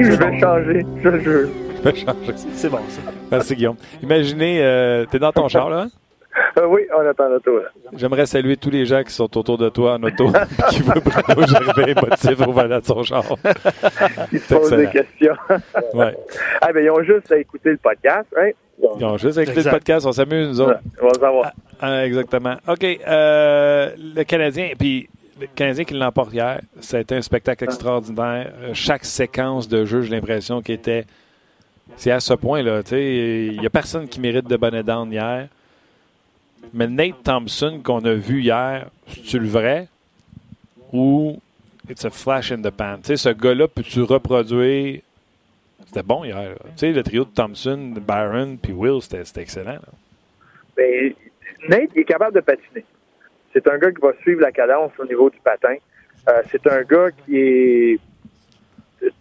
[SPEAKER 4] Je vais changer, je jure.
[SPEAKER 1] Je vais changer.
[SPEAKER 2] C'est bon, ça.
[SPEAKER 1] Merci, Guillaume. Imaginez, euh, t'es dans ton char, là?
[SPEAKER 4] Euh, oui, on attend l'auto.
[SPEAKER 1] J'aimerais saluer tous les gens qui sont autour de toi en auto qui voient Bruno Gervais motif au volant de son char.
[SPEAKER 4] Ils se posent des questions.
[SPEAKER 1] Ouais.
[SPEAKER 4] ah, ben, ils ont juste à écouter le podcast, hein?
[SPEAKER 1] Ils ont juste écouté le
[SPEAKER 2] Exact.
[SPEAKER 1] podcast, on s'amuse, nous autres.
[SPEAKER 4] On va le savoir.
[SPEAKER 1] Ah, exactement. OK. euh, le Canadien, puis le Canadien qui l'emporte hier, ça a été un spectacle extraordinaire. Euh, Chaque séquence de jeu, j'ai l'impression qu'il était. C'est à ce point-là. tu sais, Il n'y a personne qui mérite de bonne down hier. Mais Nate Thompson qu'on a vu hier, c'est-tu le vrai? Ou it's a flash in the pan? Tu sais, ce gars-là, peux-tu reproduire? C'était bon hier. Tu sais, le trio de Thompson, Byron, puis Will, c'était excellent. là.
[SPEAKER 4] Ben, Nate, il est capable de patiner. C'est un gars qui va suivre la cadence au niveau du patin. Euh, c'est un gars qui est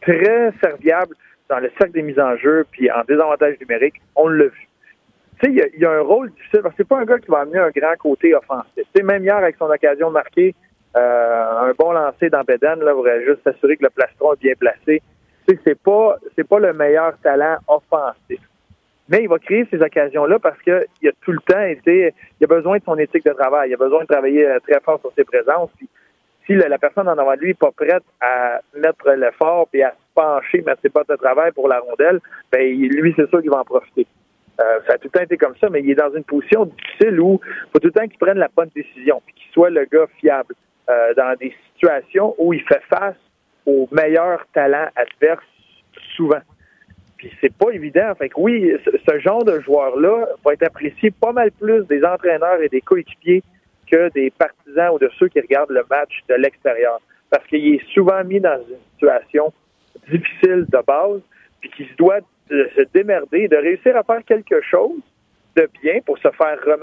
[SPEAKER 4] très serviable dans le cercle des mises en jeu puis en désavantage numérique. On l'a vu. Tu sais, il y a- un rôle difficile c'est pas un gars qui va amener un grand côté offensif. Tu sais, même hier, avec son occasion de marquer euh, un bon lancer dans Beden, là, voudrait juste s'assurer que le plastron est bien placé. Tu sais, c'est pas, c'est pas le meilleur talent offensif. Mais il va créer ces occasions-là parce qu'il a tout le temps été, il a besoin de son éthique de travail, il a besoin de travailler euh, très fort sur ses présences. Puis, si la, personne en avant de lui n'est pas prête à mettre l'effort et à se pencher, mettre ses potes de travail pour la rondelle, ben lui, c'est sûr qu'il va en profiter. Euh, ça a tout le temps été comme ça, mais il est dans une position difficile où il faut tout le temps qu'il prenne la bonne décision, puis qu'il soit le gars fiable euh, dans des situations où il fait face aux meilleurs talents adverses souvent. Puis c'est pas évident. Fait que oui, ce, genre de joueur-là va être apprécié pas mal plus des entraîneurs et des coéquipiers que des partisans ou de ceux qui regardent le match de l'extérieur. Parce qu'il est souvent mis dans une situation difficile de base, puis qu'il se doit de se démerder, de réussir à faire quelque chose de bien pour se faire remettre